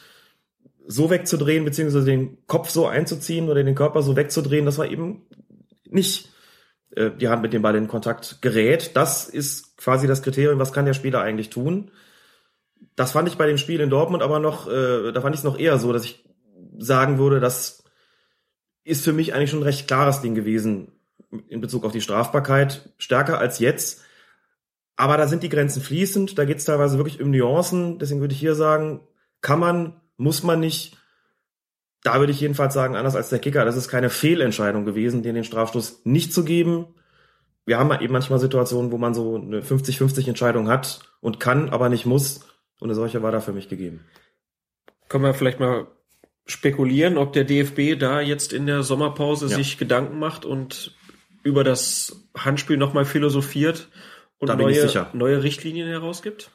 so wegzudrehen, beziehungsweise den Kopf so einzuziehen oder den Körper so wegzudrehen, dass man eben nicht äh, die Hand mit dem Ball in Kontakt gerät. Das ist quasi das Kriterium, was kann der Spieler eigentlich tun. Das fand ich bei dem Spiel in Dortmund aber noch, äh, da fand ich es noch eher so, dass ich sagen würde, das ist für mich eigentlich schon ein recht klares Ding gewesen in Bezug auf die Strafbarkeit, stärker als jetzt. Aber da sind die Grenzen fließend, da geht es teilweise wirklich um Nuancen. Deswegen würde ich hier sagen, kann man, muss man nicht, da würde ich jedenfalls sagen, anders als der Kicker, das ist keine Fehlentscheidung gewesen, den den Strafstoß nicht zu geben. Wir haben eben manchmal Situationen, wo man so eine 50-50 Entscheidung hat und kann, aber nicht muss. Und eine solche war da für mich gegeben. Können wir vielleicht mal spekulieren, ob der DFB da jetzt in der Sommerpause ja. sich Gedanken macht und über das Handspiel nochmal philosophiert und neue, neue Richtlinien herausgibt?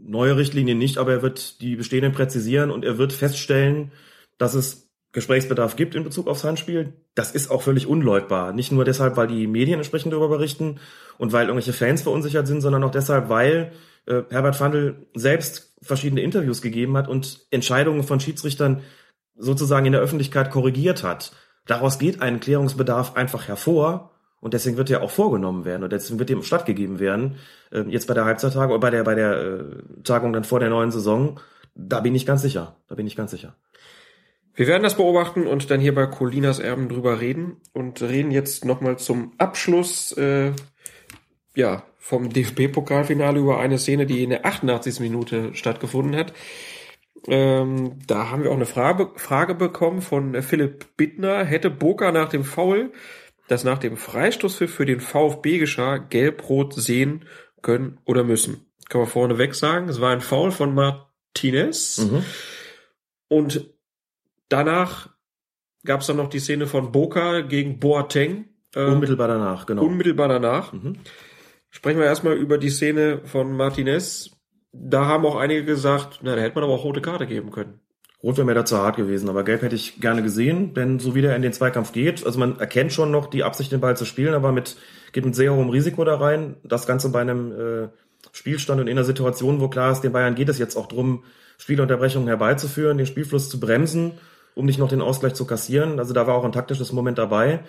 Neue Richtlinien nicht, aber er wird die bestehenden präzisieren und er wird feststellen, dass es Gesprächsbedarf gibt in Bezug aufs Handspiel. Das ist auch völlig unleugbar. Nicht nur deshalb, weil die Medien entsprechend darüber berichten und weil irgendwelche Fans verunsichert sind, sondern auch deshalb, weil äh, Herbert Fandl selbst verschiedene Interviews gegeben hat und Entscheidungen von Schiedsrichtern sozusagen in der Öffentlichkeit korrigiert hat. Daraus geht ein Klärungsbedarf einfach hervor und deswegen wird er auch vorgenommen werden und deswegen wird dem stattgegeben werden. Äh, jetzt bei der Halbzeittagung oder bei der bei der äh, Tagung dann vor der neuen Saison, da bin ich ganz sicher. Da bin ich ganz sicher. Wir werden das beobachten und dann hier bei Colinas Erben drüber reden und reden jetzt nochmal zum Abschluss äh, ja, vom DFB-Pokalfinale über eine Szene, die in der 88. Minute stattgefunden hat. Ähm, da haben wir auch eine Frage, Frage bekommen von Philipp Bittner. Hätte Boca nach dem Foul, das nach dem Freistoß für, für den VfB geschah, gelb-rot sehen können oder müssen? Kann man vorneweg sagen, es war ein Foul von Martinez. Mhm. Und Danach gab es dann noch die Szene von Boca gegen Boateng. Äh, unmittelbar danach, genau. Unmittelbar danach. Mhm. Sprechen wir erstmal über die Szene von Martinez. Da haben auch einige gesagt, na, da hätte man aber auch rote Karte geben können. Rot wäre mir da zu hart gewesen, aber gelb hätte ich gerne gesehen, denn so wie der in den Zweikampf geht, also man erkennt schon noch die Absicht, den Ball zu spielen, aber mit, geht mit sehr hohem Risiko da rein. Das Ganze bei einem äh, Spielstand und in einer Situation, wo klar ist, den Bayern geht es jetzt auch drum, Spielunterbrechungen herbeizuführen, den Spielfluss zu bremsen um nicht noch den Ausgleich zu kassieren. Also da war auch ein taktisches Moment dabei.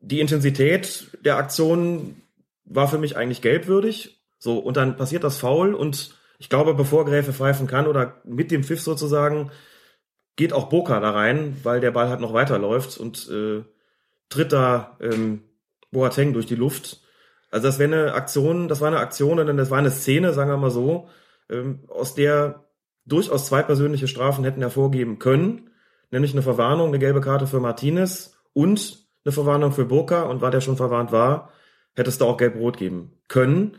Die Intensität der Aktion war für mich eigentlich gelbwürdig. So, und dann passiert das Foul und ich glaube, bevor Gräfe pfeifen kann oder mit dem Pfiff sozusagen, geht auch Boca da rein, weil der Ball halt noch weiterläuft und äh, tritt da ähm, Boateng durch die Luft. Also das wäre eine Aktion, das war eine Aktion, denn das war eine Szene, sagen wir mal so, ähm, aus der durchaus zwei persönliche Strafen hätten hervorgeben können, nämlich eine Verwarnung, eine gelbe Karte für Martinez und eine Verwarnung für Burka und weil der schon verwarnt war, hätte es da auch gelb-rot geben können.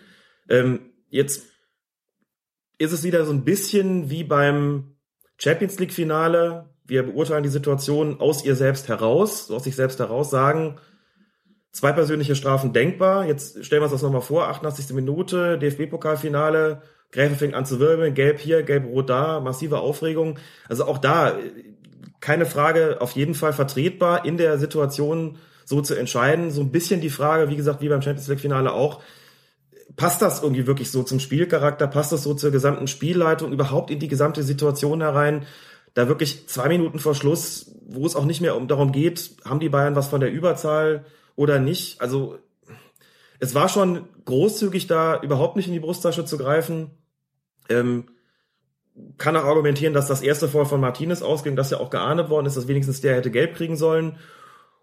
Ähm, jetzt ist es wieder so ein bisschen wie beim Champions League Finale. Wir beurteilen die Situation aus ihr selbst heraus, aus sich selbst heraus, sagen, zwei persönliche Strafen denkbar. Jetzt stellen wir uns das nochmal vor, 88. Minute, DFB-Pokalfinale, Gräfe fängt an zu wirbeln, gelb hier, gelb-rot da, massive Aufregung. Also auch da, keine Frage, auf jeden Fall vertretbar in der Situation so zu entscheiden. So ein bisschen die Frage, wie gesagt, wie beim Champions League-Finale auch, passt das irgendwie wirklich so zum Spielcharakter? Passt das so zur gesamten Spielleitung, überhaupt in die gesamte Situation herein? Da wirklich zwei Minuten vor Schluss, wo es auch nicht mehr um darum geht, haben die Bayern was von der Überzahl oder nicht? Also es war schon großzügig da, überhaupt nicht in die Brusttasche zu greifen. Ähm, kann auch argumentieren, dass das erste Foul von Martinez ausging, das ja auch geahndet worden ist, dass wenigstens der hätte gelb kriegen sollen.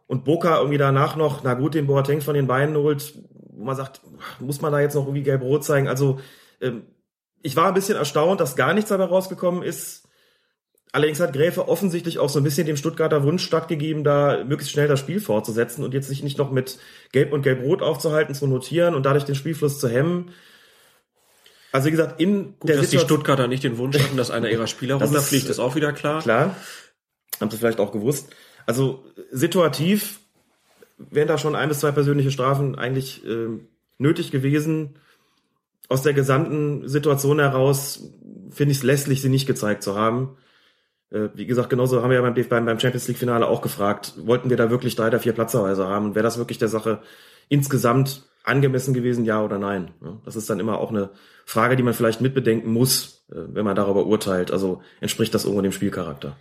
Und Boca irgendwie danach noch, na gut, den Boateng von den Beinen holt, wo man sagt, muss man da jetzt noch irgendwie gelb-rot zeigen? Also ähm, ich war ein bisschen erstaunt, dass gar nichts dabei rausgekommen ist. Allerdings hat Gräfe offensichtlich auch so ein bisschen dem Stuttgarter Wunsch stattgegeben, da möglichst schnell das Spiel fortzusetzen und jetzt sich nicht noch mit Gelb und Gelb-Rot aufzuhalten, zu notieren und dadurch den Spielfluss zu hemmen. Also wie gesagt, in Gut, der dass Situation die Stuttgarter nicht den Wunsch hatten, dass einer ihrer Spieler runterfliegt, ist, ist auch wieder klar. Klar, haben sie vielleicht auch gewusst. Also situativ wären da schon ein bis zwei persönliche Strafen eigentlich äh, nötig gewesen. Aus der gesamten Situation heraus finde ich es lässlich, sie nicht gezeigt zu haben. Äh, wie gesagt, genauso haben wir ja beim, beim Champions League Finale auch gefragt, wollten wir da wirklich drei oder vier Platzerweise haben und wäre das wirklich der Sache insgesamt angemessen gewesen, ja oder nein? Das ist dann immer auch eine Frage, die man vielleicht mitbedenken muss, äh, wenn man darüber urteilt. Also entspricht das irgendwo dem Spielcharakter?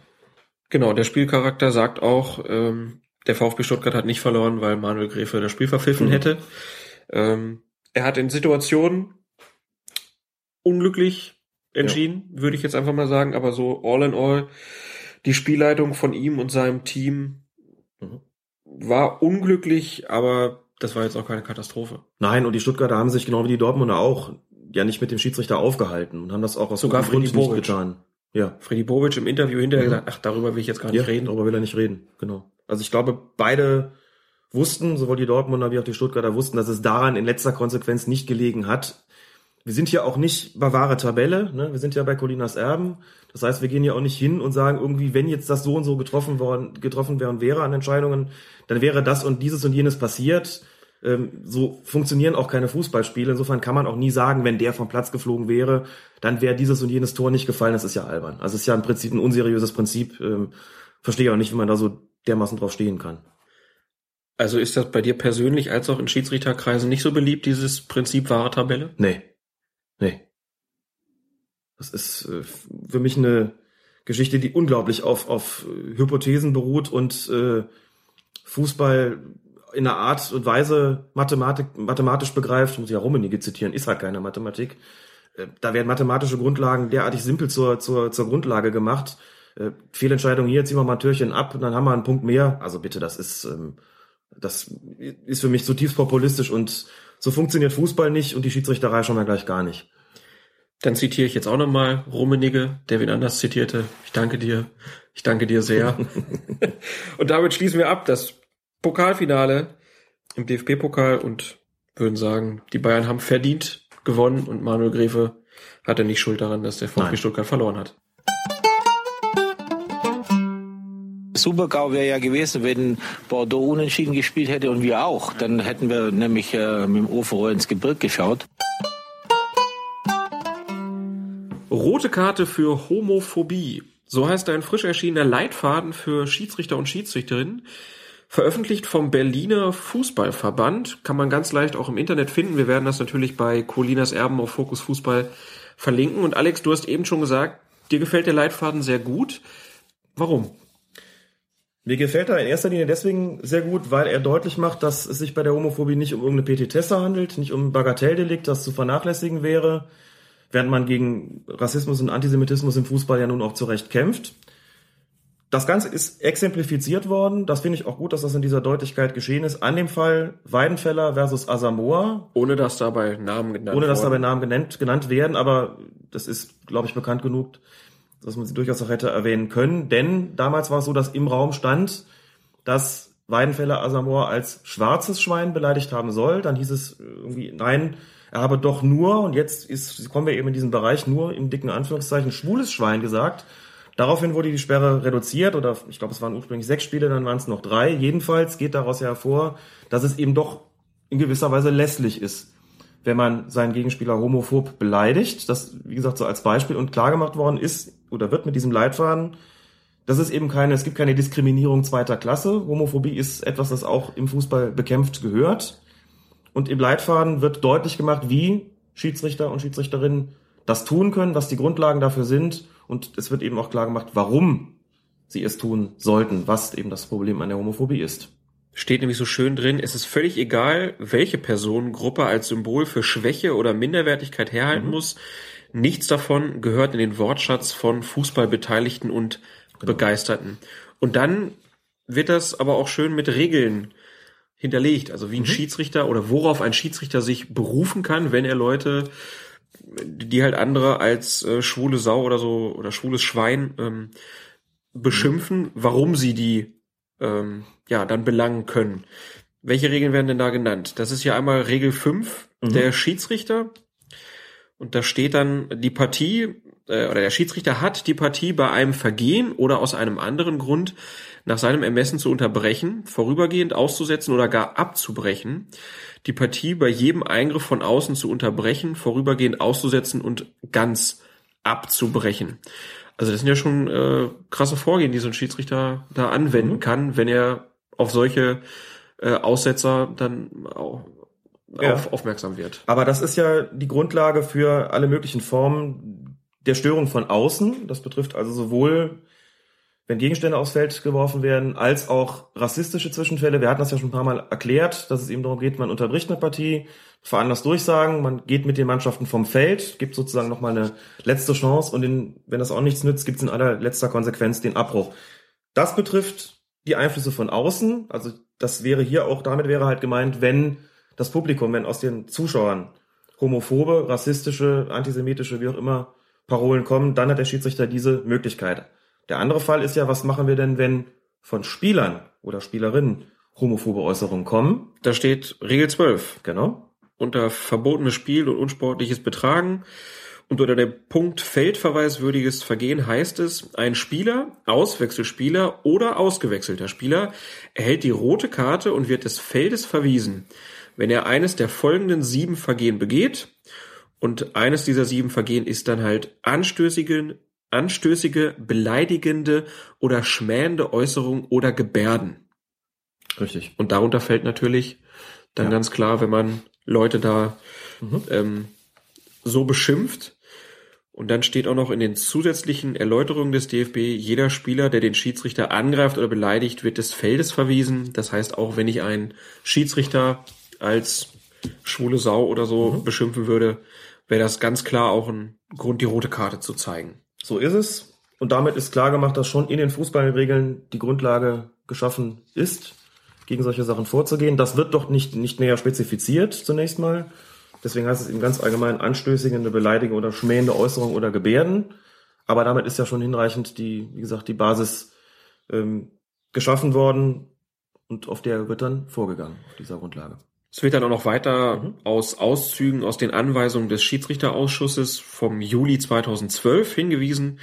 Genau, der Spielcharakter sagt auch, ähm, der VfB Stuttgart hat nicht verloren, weil Manuel Gräfe das Spiel verpfiffen mhm. hätte. Ähm, er hat in Situationen unglücklich entschieden, ja. würde ich jetzt einfach mal sagen, aber so all in all, die Spielleitung von ihm und seinem Team mhm. war unglücklich, aber das war jetzt auch keine Katastrophe. Nein, und die Stuttgarter haben sich genau wie die Dortmunder auch ja nicht mit dem Schiedsrichter aufgehalten und haben das auch aus sogar Freddy Bobic getan. Ja. Freddy Bobic im Interview hinterher mhm. gesagt, ach, darüber will ich jetzt gar nicht ja, reden. Darüber will er nicht reden, genau. Also ich glaube, beide wussten, sowohl die Dortmunder wie auch die Stuttgarter wussten, dass es daran in letzter Konsequenz nicht gelegen hat. Wir sind hier auch nicht bei wahre Tabelle, ne? wir sind ja bei Colinas Erben. Das heißt, wir gehen ja auch nicht hin und sagen irgendwie, wenn jetzt das so und so getroffen worden, getroffen worden wäre an Entscheidungen, dann wäre das und dieses und jenes passiert. Ähm, so funktionieren auch keine Fußballspiele. Insofern kann man auch nie sagen, wenn der vom Platz geflogen wäre, dann wäre dieses und jenes Tor nicht gefallen. Das ist ja albern. Also es ist ja im Prinzip ein unseriöses Prinzip. Ähm, verstehe auch nicht, wie man da so dermaßen drauf stehen kann. Also ist das bei dir persönlich als auch in Schiedsrichterkreisen nicht so beliebt, dieses Prinzip wahre Tabelle? Nee. Nee. Das ist äh, für mich eine Geschichte, die unglaublich auf, auf Hypothesen beruht und äh, Fußball in einer Art und Weise Mathematik, mathematisch begreift, muss ich ja Rummenigge zitieren, ist halt keine Mathematik. Äh, da werden mathematische Grundlagen derartig simpel zur, zur, zur Grundlage gemacht. Äh, Fehlentscheidung hier, ziehen wir mal ein Türchen ab, dann haben wir einen Punkt mehr. Also bitte, das ist, ähm, das ist für mich zutiefst populistisch und so funktioniert Fußball nicht und die Schiedsrichterei schon mal gleich gar nicht. Dann zitiere ich jetzt auch nochmal Rummenigge, der wen anders zitierte. Ich danke dir. Ich danke dir sehr. und damit schließen wir ab das Pokalfinale im DFB-Pokal und würden sagen, die Bayern haben verdient gewonnen und Manuel Gräfe hatte nicht Schuld daran, dass der VfB Stuttgart verloren hat. Supergau wäre ja gewesen, wenn Bordeaux unentschieden gespielt hätte und wir auch. Dann hätten wir nämlich äh, mit dem Ofenrohr ins Gebirg geschaut. Rote Karte für Homophobie. So heißt ein frisch erschienener Leitfaden für Schiedsrichter und Schiedsrichterinnen. Veröffentlicht vom Berliner Fußballverband. Kann man ganz leicht auch im Internet finden. Wir werden das natürlich bei Colinas Erben auf Fokus Fußball verlinken. Und Alex, du hast eben schon gesagt, dir gefällt der Leitfaden sehr gut. Warum? Mir gefällt er in erster Linie deswegen sehr gut, weil er deutlich macht, dass es sich bei der Homophobie nicht um irgendeine Petitesse handelt, nicht um ein Bagatelldelikt, das zu vernachlässigen wäre, während man gegen Rassismus und Antisemitismus im Fußball ja nun auch zu Recht kämpft. Das Ganze ist exemplifiziert worden. Das finde ich auch gut, dass das in dieser Deutlichkeit geschehen ist. An dem Fall Weidenfeller versus Asamoah. Ohne dass dabei Namen genannt Ohne dass dabei. Namen genannt, genannt werden, aber das ist, glaube ich, bekannt genug, dass man sie durchaus auch hätte erwähnen können. Denn damals war es so, dass im Raum stand, dass Weidenfeller Asamoah als schwarzes Schwein beleidigt haben soll. Dann hieß es irgendwie, nein, er habe doch nur, und jetzt ist, kommen wir eben in diesen Bereich, nur in dicken Anführungszeichen schwules Schwein gesagt. Daraufhin wurde die Sperre reduziert oder ich glaube, es waren ursprünglich sechs Spiele, dann waren es noch drei. Jedenfalls geht daraus ja hervor, dass es eben doch in gewisser Weise lässlich ist, wenn man seinen Gegenspieler homophob beleidigt. Das, wie gesagt, so als Beispiel und klargemacht worden ist oder wird mit diesem Leitfaden, dass es eben keine, es gibt keine Diskriminierung zweiter Klasse. Homophobie ist etwas, das auch im Fußball bekämpft gehört. Und im Leitfaden wird deutlich gemacht, wie Schiedsrichter und Schiedsrichterinnen das tun können, was die Grundlagen dafür sind. Und es wird eben auch klar gemacht, warum sie es tun sollten, was eben das Problem an der Homophobie ist. Steht nämlich so schön drin, es ist völlig egal, welche Personengruppe als Symbol für Schwäche oder Minderwertigkeit herhalten muss. Nichts davon gehört in den Wortschatz von Fußballbeteiligten und Begeisterten. Und dann wird das aber auch schön mit Regeln hinterlegt. Also wie ein Schiedsrichter oder worauf ein Schiedsrichter sich berufen kann, wenn er Leute, die halt andere als äh, schwule Sau oder so oder schwules Schwein ähm, beschimpfen, warum sie die ähm, ja dann belangen können. Welche Regeln werden denn da genannt? Das ist ja einmal Regel 5, der Schiedsrichter. Und da steht dann, die Partie äh, oder der Schiedsrichter hat die Partie bei einem Vergehen oder aus einem anderen Grund nach seinem Ermessen zu unterbrechen, vorübergehend auszusetzen oder gar abzubrechen, die Partie bei jedem Eingriff von außen zu unterbrechen, vorübergehend auszusetzen und ganz abzubrechen. Also das sind ja schon äh, krasse Vorgehen, die so ein Schiedsrichter da anwenden kann, wenn er auf solche äh, Aussetzer dann auch Ja. auf, aufmerksam wird. Aber das ist ja die Grundlage für alle möglichen Formen der Störung von außen. Das betrifft also sowohl, wenn Gegenstände aufs Feld geworfen werden, als auch rassistische Zwischenfälle. Wir hatten das ja schon ein paar Mal erklärt, dass es eben darum geht, man unterbricht eine Partie, veranlasst Durchsagen, man geht mit den Mannschaften vom Feld, gibt sozusagen nochmal eine letzte Chance und in, wenn das auch nichts nützt, gibt es in allerletzter Konsequenz den Abbruch. Das betrifft die Einflüsse von außen. Also das wäre hier auch, damit wäre halt gemeint, wenn das Publikum, wenn aus den Zuschauern homophobe, rassistische, antisemitische, wie auch immer, Parolen kommen, dann hat der Schiedsrichter diese Möglichkeit. Der andere Fall ist ja, was machen wir denn, wenn von Spielern oder Spielerinnen homophobe Äußerungen kommen? Da steht Regel 12. Genau. unter verbotenes Spiel und unsportliches Betragen und unter dem Punkt feldverweiswürdiges Vergehen heißt es, ein Spieler, Auswechselspieler oder ausgewechselter Spieler erhält die rote Karte und wird des Feldes verwiesen, wenn er eines der folgenden sieben Vergehen begeht und eines dieser sieben Vergehen ist dann halt anstößige, anstößige, beleidigende oder schmähende Äußerung oder Gebärden. Richtig. Und darunter fällt natürlich dann Ja. ganz klar, wenn man Leute da Mhm. ähm, so beschimpft. Und dann steht auch noch in den zusätzlichen Erläuterungen des DFB, jeder Spieler, der den Schiedsrichter angreift oder beleidigt, wird des Feldes verwiesen. Das heißt, auch wenn ich einen Schiedsrichter als schwule Sau oder so Mhm. beschimpfen würde, wäre das ganz klar auch ein Grund, die rote Karte zu zeigen. So ist es. Und damit ist klar gemacht, dass schon in den Fußballregeln die Grundlage geschaffen ist, gegen solche Sachen vorzugehen. Das wird doch nicht, nicht näher spezifiziert zunächst mal. Deswegen heißt es eben ganz allgemein anstößige, beleidigende oder schmähende Äußerung oder Gebärden. Aber damit ist ja schon hinreichend die, wie gesagt, die Basis ähm, geschaffen worden und auf der wird dann vorgegangen, auf dieser Grundlage. Es wird dann auch noch weiter Mhm. aus Auszügen aus den Anweisungen des Schiedsrichterausschusses vom Juli 2012 hingewiesen.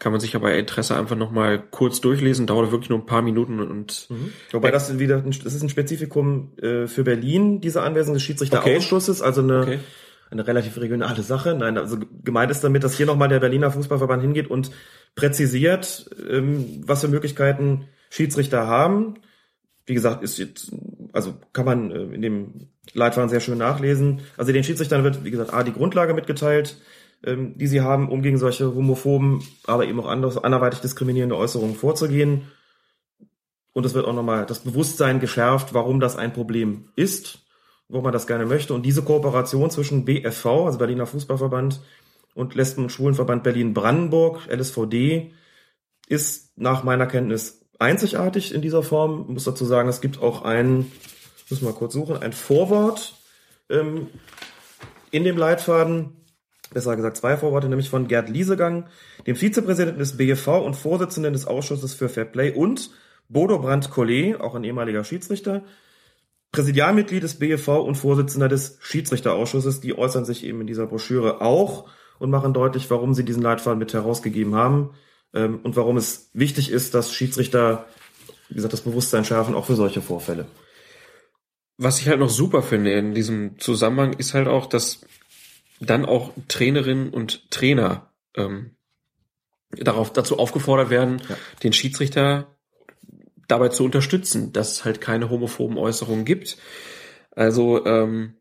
Kann man sich aber bei Interesse einfach nochmal kurz durchlesen. Dauert wirklich nur ein paar Minuten und Wobei das wieder, ein- das ist ein Spezifikum äh, für Berlin, diese Anweisung des Schiedsrichterausschusses, also eine, Okay. eine relativ regionale Sache. Nein, also gemeint ist damit, dass hier nochmal der Berliner Fußballverband hingeht und präzisiert, ähm, was für Möglichkeiten Schiedsrichter haben. Wie gesagt, ist jetzt, also kann man äh, in dem Leitfaden sehr schön nachlesen. Also den Schiedsrichtern wird, wie gesagt, A, die Grundlage mitgeteilt, ähm, die sie haben, um gegen solche homophoben, aber eben auch andere, anderweitig diskriminierende Äußerungen vorzugehen. Und es wird auch nochmal das Bewusstsein geschärft, warum das ein Problem ist, wo man das gerne möchte. Und diese Kooperation zwischen BFV, also Berliner Fußballverband, und Lesben- und Schwulenverband Berlin-Brandenburg, LSVD, ist nach meiner Kenntnis einzigartig in dieser Form. Ich muss dazu sagen, es gibt auch ein, muss mal kurz suchen, ein Vorwort ähm, in dem Leitfaden, besser gesagt zwei Vorworte, nämlich von Gerd Liesegang, dem Vizepräsidenten des BGV und Vorsitzenden des Ausschusses für Fair Play und Bodo Brandt Collet, auch ein ehemaliger Schiedsrichter, Präsidialmitglied des BGV und Vorsitzender des Schiedsrichterausschusses, die äußern sich eben in dieser Broschüre auch und machen deutlich, warum sie diesen Leitfaden mit herausgegeben haben ähm, und warum es wichtig ist, dass Schiedsrichter, wie gesagt, das Bewusstsein schärfen, auch für solche Vorfälle. Was ich halt noch super finde in diesem Zusammenhang ist halt auch, dass dann auch Trainerinnen und Trainer ähm, darauf dazu aufgefordert werden, ja. den Schiedsrichter dabei zu unterstützen, dass es halt keine homophoben Äußerungen gibt. Also, ähm,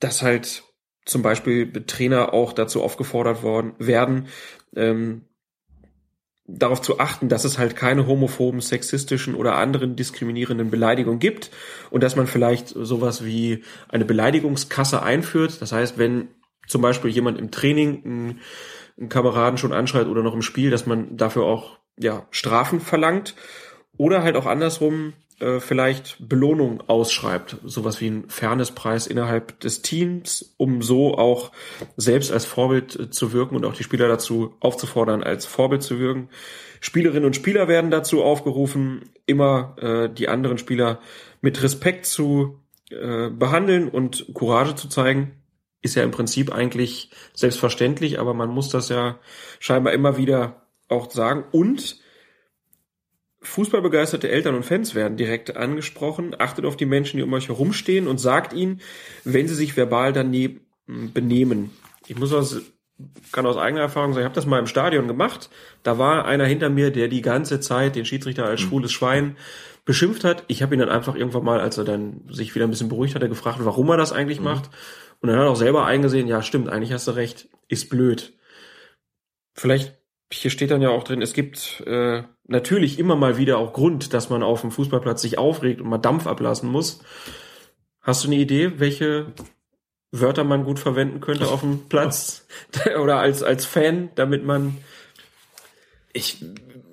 dass halt zum Beispiel Trainer auch dazu aufgefordert worden werden, ähm, darauf zu achten, dass es halt keine homophoben, sexistischen oder anderen diskriminierenden Beleidigungen gibt und dass man vielleicht sowas wie eine Beleidigungskasse einführt. Das heißt, wenn zum Beispiel jemand im Training einen, einen Kameraden schon anschreit oder noch im Spiel, dass man dafür auch ja Strafen verlangt oder halt auch andersrum äh, vielleicht Belohnung ausschreibt, sowas wie ein Fairnesspreis innerhalb des Teams, um so auch selbst als Vorbild äh, zu wirken und auch die Spieler dazu aufzufordern, als Vorbild zu wirken. Spielerinnen und Spieler werden dazu aufgerufen, immer äh, die anderen Spieler mit Respekt zu äh, behandeln und Courage zu zeigen. Ist ja im Prinzip eigentlich selbstverständlich, aber man muss das ja scheinbar immer wieder auch sagen. Und Fußballbegeisterte Eltern und Fans werden direkt angesprochen. Achtet auf die Menschen, die um euch herumstehen und sagt ihnen, wenn sie sich verbal daneben benehmen. Ich muss aus, kann aus eigener Erfahrung sagen, ich habe das mal im Stadion gemacht. Da war einer hinter mir, der die ganze Zeit den Schiedsrichter als schwules Schwein beschimpft hat. Ich habe ihn dann einfach irgendwann mal, als er dann sich wieder ein bisschen beruhigt hat, gefragt, warum er das eigentlich mhm. macht. Und dann hat er auch selber eingesehen, ja stimmt, eigentlich hast du recht, ist blöd. Vielleicht hier steht dann ja auch drin, es gibt äh, natürlich immer mal wieder auch Grund, dass man auf dem Fußballplatz sich aufregt und mal Dampf ablassen muss. Hast du eine Idee, welche Wörter man gut verwenden könnte auf dem Platz oder als als Fan, damit man ich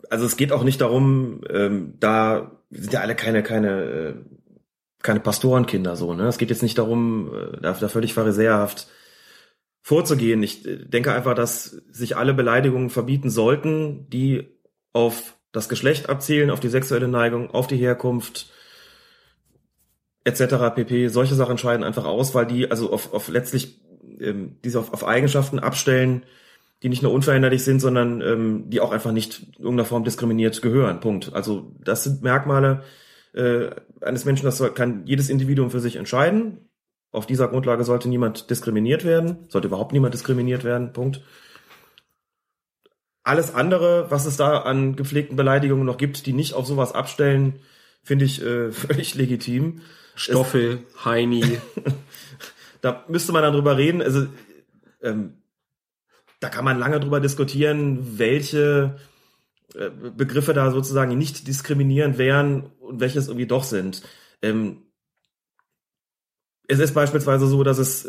also es geht auch nicht darum, ähm, da sind ja alle keine keine äh, keine Pastorenkinder so, ne? Es geht jetzt nicht darum, äh, da, da völlig pharisäerhaft vorzugehen. Ich äh, denke einfach, dass sich alle Beleidigungen verbieten sollten, die auf das Geschlecht abzielen, auf die sexuelle Neigung, auf die Herkunft etc. pp. Solche Sachen scheiden einfach aus, weil die also auf, auf letztlich ähm, diese auf, auf Eigenschaften abstellen, die nicht nur unveränderlich sind, sondern ähm, die auch einfach nicht in irgendeiner Form diskriminiert gehören. Punkt. Also das sind Merkmale äh, eines Menschen, das kann jedes Individuum für sich entscheiden. Auf dieser Grundlage sollte niemand diskriminiert werden, sollte überhaupt niemand diskriminiert werden, Punkt. Alles andere, was es da an gepflegten Beleidigungen noch gibt, die nicht auf sowas abstellen, finde ich äh, völlig legitim. Stoffel, es, Heini. da müsste man dann drüber reden. Also ähm, da kann man lange drüber diskutieren, welche äh, Begriffe da sozusagen nicht diskriminierend wären und welches irgendwie doch sind. Ähm, es ist beispielsweise so, dass es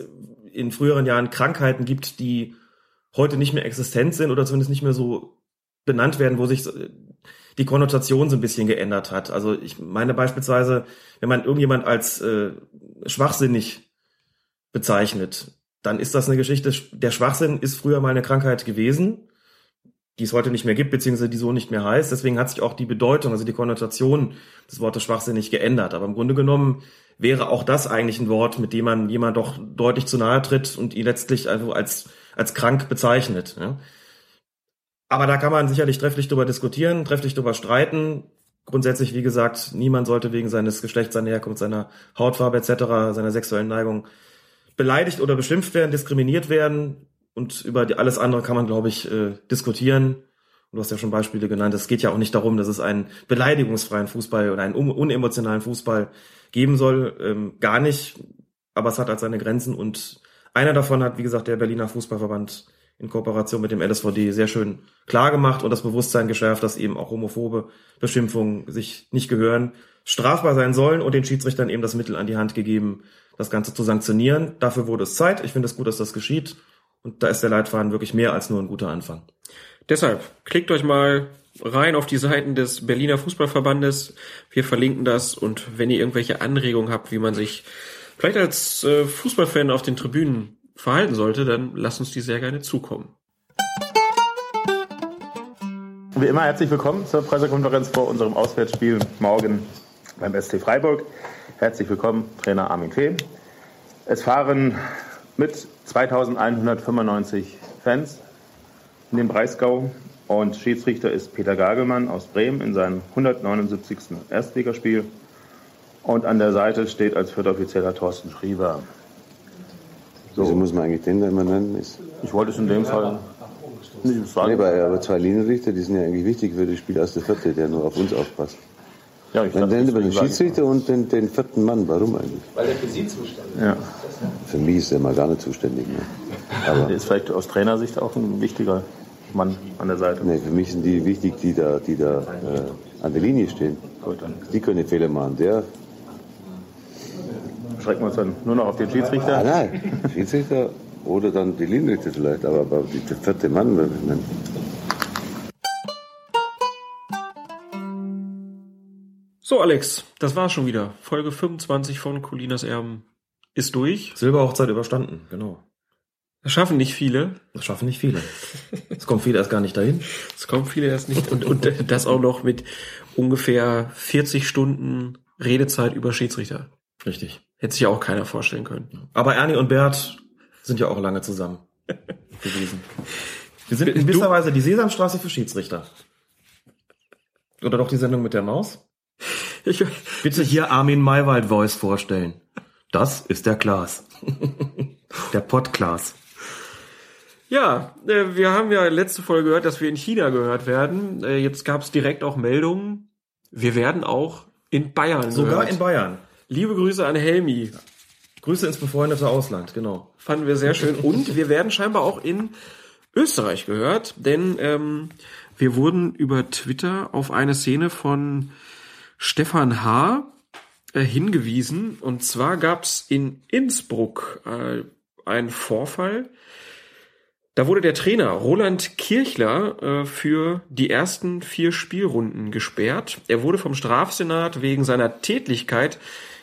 in früheren Jahren Krankheiten gibt, die heute nicht mehr existent sind oder zumindest nicht mehr so benannt werden, wo sich die Konnotation so ein bisschen geändert hat. Also ich meine beispielsweise, wenn man irgendjemand als äh, schwachsinnig bezeichnet, dann ist das eine Geschichte, der Schwachsinn ist früher mal eine Krankheit gewesen, die es heute nicht mehr gibt, beziehungsweise die so nicht mehr heißt. Deswegen hat sich auch die Bedeutung, also die Konnotation des Wortes schwachsinnig geändert. Aber im Grunde genommen wäre auch das eigentlich ein Wort, mit dem man jemand doch deutlich zu nahe tritt und ihn letztlich also als, als krank bezeichnet. Ja. Aber da kann man sicherlich trefflich drüber diskutieren, trefflich drüber streiten. Grundsätzlich, wie gesagt, niemand sollte wegen seines Geschlechts, seiner Herkunft, seiner Hautfarbe etc., seiner sexuellen Neigung beleidigt oder beschimpft werden, diskriminiert werden. Und über alles andere kann man, glaube ich, äh, diskutieren. Du hast ja schon Beispiele genannt. Es geht ja auch nicht darum, dass es einen beleidigungsfreien Fußball oder einen unemotionalen Fußball geben soll. Ähm, gar nicht. Aber es hat halt seine Grenzen. Und einer davon hat, wie gesagt, der Berliner Fußballverband in Kooperation mit dem LSVD sehr schön klar gemacht und das Bewusstsein geschärft, dass eben auch homophobe Beschimpfungen sich nicht gehören, strafbar sein sollen und den Schiedsrichtern eben das Mittel an die Hand gegeben, das Ganze zu sanktionieren. Dafür wurde es Zeit. Ich finde es gut, dass das geschieht. Und da ist der Leitfaden wirklich mehr als nur ein guter Anfang. Deshalb klickt euch mal rein auf die Seiten des Berliner Fußballverbandes. Wir verlinken das und wenn ihr irgendwelche Anregungen habt, wie man sich vielleicht als äh, Fußballfan auf den Tribünen verhalten sollte, dann lasst uns die sehr gerne zukommen. Wie immer herzlich willkommen zur Pressekonferenz vor unserem Auswärtsspiel morgen beim SC Freiburg. Herzlich willkommen, Trainer Armin Fee. Es fahren mit 2195 Fans in den Breisgau und Schiedsrichter ist Peter Gagelmann aus Bremen in seinem 179. Erstligaspiel. Und an der Seite steht als vierter Offizieller Thorsten Schriever. So. Wieso muss man eigentlich den da immer nennen? Ist ich wollte es in dem Fall nicht sagen. Nee, aber, aber zwei Linienrichter, die sind ja eigentlich wichtig für das Spiel aus der Vierte, der nur auf uns aufpasst. Ja, ich Dann nennen wir den Schiedsrichter und den, den vierten Mann. Warum eigentlich? Weil er für Sie zuständig ist. Ja. Für mich ist er mal gar nicht zuständig. Ne? Aber der ist vielleicht aus Trainersicht auch ein wichtiger Mann an der Seite. Nee, für mich sind die wichtig, die da, die da äh, an der Linie stehen. Gut, dann. Die können Fehler machen. Der schrecken wir uns dann nur noch auf den Schiedsrichter? Ah, nein, Schiedsrichter oder dann die Linienrichter vielleicht, aber, aber der vierte Mann. Nein. So, Alex, das war's schon wieder. Folge 25 von Colinas Erben ist durch. Silberhochzeit überstanden, genau. Das schaffen nicht viele. Das schaffen nicht viele. Es kommen viele erst gar nicht dahin. Es kommen viele erst nicht. Und, und das auch noch mit ungefähr 40 Stunden Redezeit über Schiedsrichter. Richtig. Hätte sich auch keiner vorstellen können. Aber Ernie und Bert sind ja auch lange zusammen gewesen. Wir sind in gewisser Weise die Sesamstraße für Schiedsrichter. Oder doch die Sendung mit der Maus? Ich, Bitte hier Armin Maywald Voice vorstellen. Das ist der Klaas. der Podcast. Ja, äh, wir haben ja letzte Folge gehört, dass wir in China gehört werden. Äh, jetzt gab es direkt auch Meldungen. Wir werden auch in Bayern Sogar gehört. in Bayern. Liebe Grüße an Helmi. Grüße ins befreundete Ausland, genau. Fanden wir sehr schön. Und wir werden scheinbar auch in Österreich gehört, denn ähm, wir wurden über Twitter auf eine Szene von Stefan H. Äh, hingewiesen. Und zwar gab es in Innsbruck äh, einen Vorfall. Da wurde der Trainer Roland Kirchler äh, für die ersten vier Spielrunden gesperrt. Er wurde vom Strafsenat wegen seiner Tätlichkeit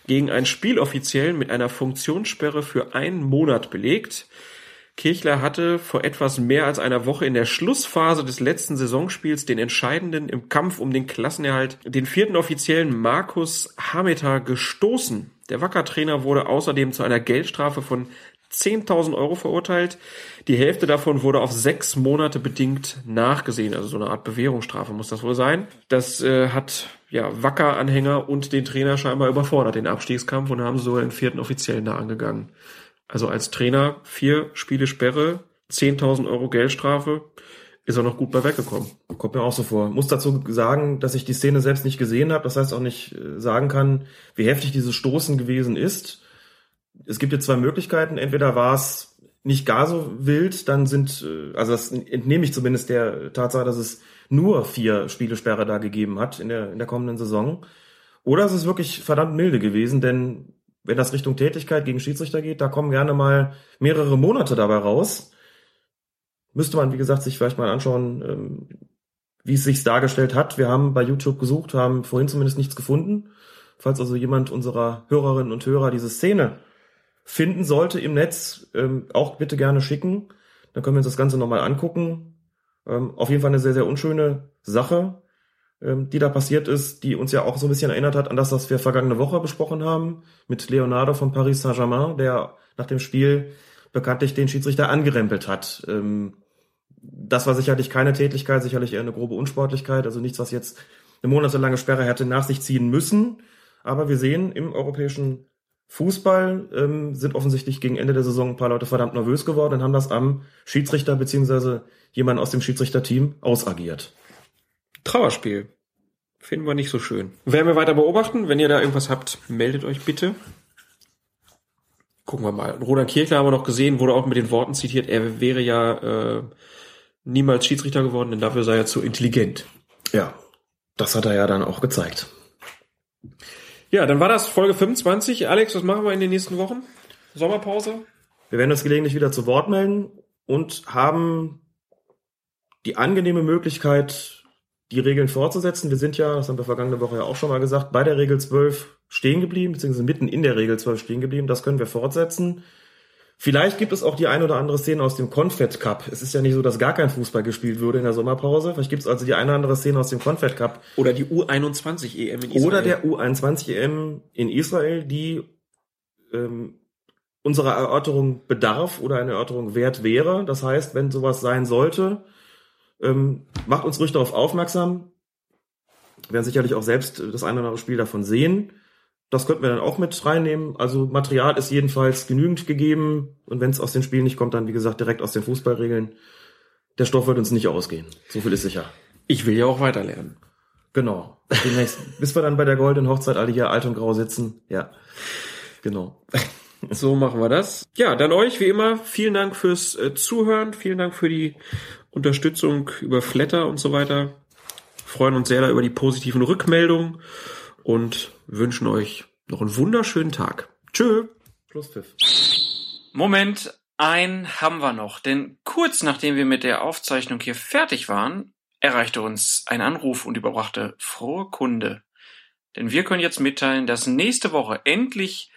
gegen einen Spieloffiziellen mit einer Funktionssperre für einen Monat belegt. Kirchler hatte vor etwas mehr als einer Woche in der Schlussphase des letzten Saisonspiels den entscheidenden im Kampf um den Klassenerhalt den vierten Offiziellen Markus Hameter gestoßen. Der Wacker-Trainer wurde außerdem zu einer Geldstrafe von 10.000 Euro verurteilt. Die Hälfte davon wurde auf sechs Monate bedingt nachgesehen. Also so eine Art Bewährungsstrafe muss das wohl sein. Das äh, hat ja Wacker-Anhänger und den Trainer scheinbar überfordert, den Abstiegskampf, und haben so den vierten Offiziellen da angegangen. Also als Trainer vier Spiele Sperre, 10.000 Euro Geldstrafe, ist er noch gut bei weggekommen. Kommt mir auch so vor. Muss dazu sagen, dass ich die Szene selbst nicht gesehen habe. Das heißt auch nicht äh, sagen kann, wie heftig dieses Stoßen gewesen ist es gibt jetzt zwei Möglichkeiten. Entweder war es nicht gar so wild, dann sind, äh, also das entnehme ich zumindest der Tatsache, dass es nur vier Spielesperre da gegeben hat in der, in der kommenden Saison. Oder es ist wirklich verdammt milde gewesen, denn wenn das Richtung Tätigkeit gegen Schiedsrichter geht, da kommen gerne mal mehrere Monate dabei raus. Müsste man, wie gesagt, sich vielleicht mal anschauen, ähm, wie es sich dargestellt hat. Wir haben bei YouTube gesucht, haben vorhin zumindest nichts gefunden. Falls also jemand unserer Hörerinnen und Hörer diese Szene finden sollte im Netz, ähm, auch bitte gerne schicken. Dann können wir uns das Ganze nochmal angucken. Ähm, auf jeden Fall eine sehr, sehr unschöne Sache, ähm, die da passiert ist, die uns ja auch so ein bisschen erinnert hat an das, was wir vergangene Woche besprochen haben mit Leonardo von Paris Saint-Germain, der nach dem Spiel bekanntlich den Schiedsrichter angerempelt hat. Ähm, das war sicherlich keine Tätigkeit, sicherlich eher eine grobe Unsportlichkeit, also nichts, was jetzt eine monatelange Sperre hätte nach sich ziehen müssen. Aber wir sehen im europäischen Fußball ähm, sind offensichtlich gegen Ende der Saison ein paar Leute verdammt nervös geworden und haben das am Schiedsrichter beziehungsweise jemand aus dem Schiedsrichterteam ausagiert. Trauerspiel. Finden wir nicht so schön. Werden wir weiter beobachten. Wenn ihr da irgendwas habt, meldet euch bitte. Gucken wir mal. Roland Kirchler haben wir noch gesehen, wurde auch mit den Worten zitiert, er wäre ja äh, niemals Schiedsrichter geworden, denn dafür sei er zu intelligent. Ja, das hat er ja dann auch gezeigt. Ja, dann war das Folge 25. Alex, was machen wir in den nächsten Wochen? Sommerpause? Wir werden uns gelegentlich wieder zu Wort melden und haben die angenehme Möglichkeit, die Regeln fortzusetzen. Wir sind ja, das haben wir vergangene Woche ja auch schon mal gesagt, bei der Regel 12 stehen geblieben, beziehungsweise mitten in der Regel 12 stehen geblieben. Das können wir fortsetzen. Vielleicht gibt es auch die ein oder andere Szene aus dem Confed Cup. Es ist ja nicht so, dass gar kein Fußball gespielt würde in der Sommerpause. Vielleicht gibt es also die eine oder andere Szene aus dem Confed Cup. Oder die U21 EM in Israel. Oder der U21 EM in Israel, die ähm, unserer Erörterung bedarf oder eine Erörterung wert wäre. Das heißt, wenn sowas sein sollte, ähm, macht uns ruhig darauf aufmerksam. Wir werden sicherlich auch selbst das eine oder andere Spiel davon sehen. Das könnten wir dann auch mit reinnehmen. Also Material ist jedenfalls genügend gegeben. Und wenn es aus den Spielen nicht kommt, dann wie gesagt direkt aus den Fußballregeln. Der Stoff wird uns nicht ausgehen. So viel ist sicher. Ich will ja auch weiterlernen. Genau. Demnächst, bis wir dann bei der goldenen Hochzeit alle hier alt und grau sitzen. Ja. Genau. So machen wir das. Ja, dann euch wie immer vielen Dank fürs äh, Zuhören, vielen Dank für die Unterstützung über Flatter und so weiter. Freuen uns sehr da über die positiven Rückmeldungen und wünschen euch noch einen wunderschönen Tag. Tschö. Schlusspfiff. Moment, ein haben wir noch, denn kurz nachdem wir mit der Aufzeichnung hier fertig waren, erreichte uns ein Anruf und überbrachte frohe Kunde. Denn wir können jetzt mitteilen, dass nächste Woche endlich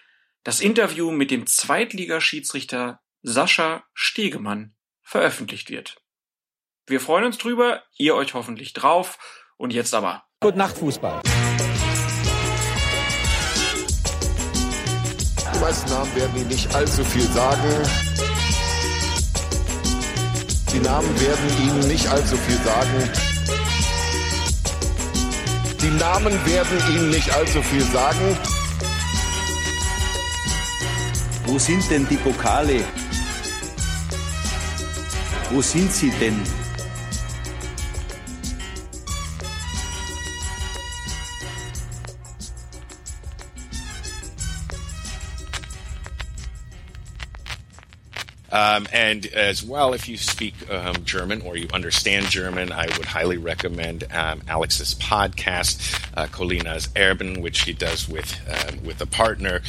das Interview mit dem Zweitligaschiedsrichter Sascha Stegemann veröffentlicht wird. Wir freuen uns drüber, ihr euch hoffentlich drauf und jetzt aber. Gute Nacht Fußball. Die Namen werden Ihnen nicht allzu viel sagen. Die Namen werden Ihnen nicht allzu viel sagen. Die Namen werden Ihnen nicht allzu viel sagen. Wo sind denn die Pokale? Wo sind sie denn? Um, and as well, if you speak um, German or you understand German, I would highly recommend um, Alex's podcast, uh, Colinas Erben, which he does with um, with a partner,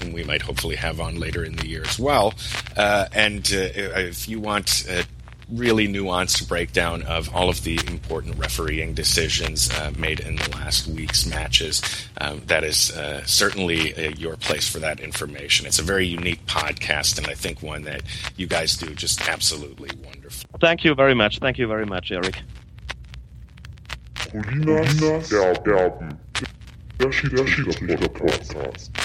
whom we might hopefully have on later in the year as well. Uh, and uh, if you want uh, really nuanced breakdown of all of the important refereeing decisions uh, made in the last week's matches. Um, that is uh, certainly uh, your place for that information. It's a very unique podcast, and I think one that you guys do just absolutely wonderful. Thank you very much. Thank you very much, Eric. Colinas Erben. Der Schiedsrichter Podcast.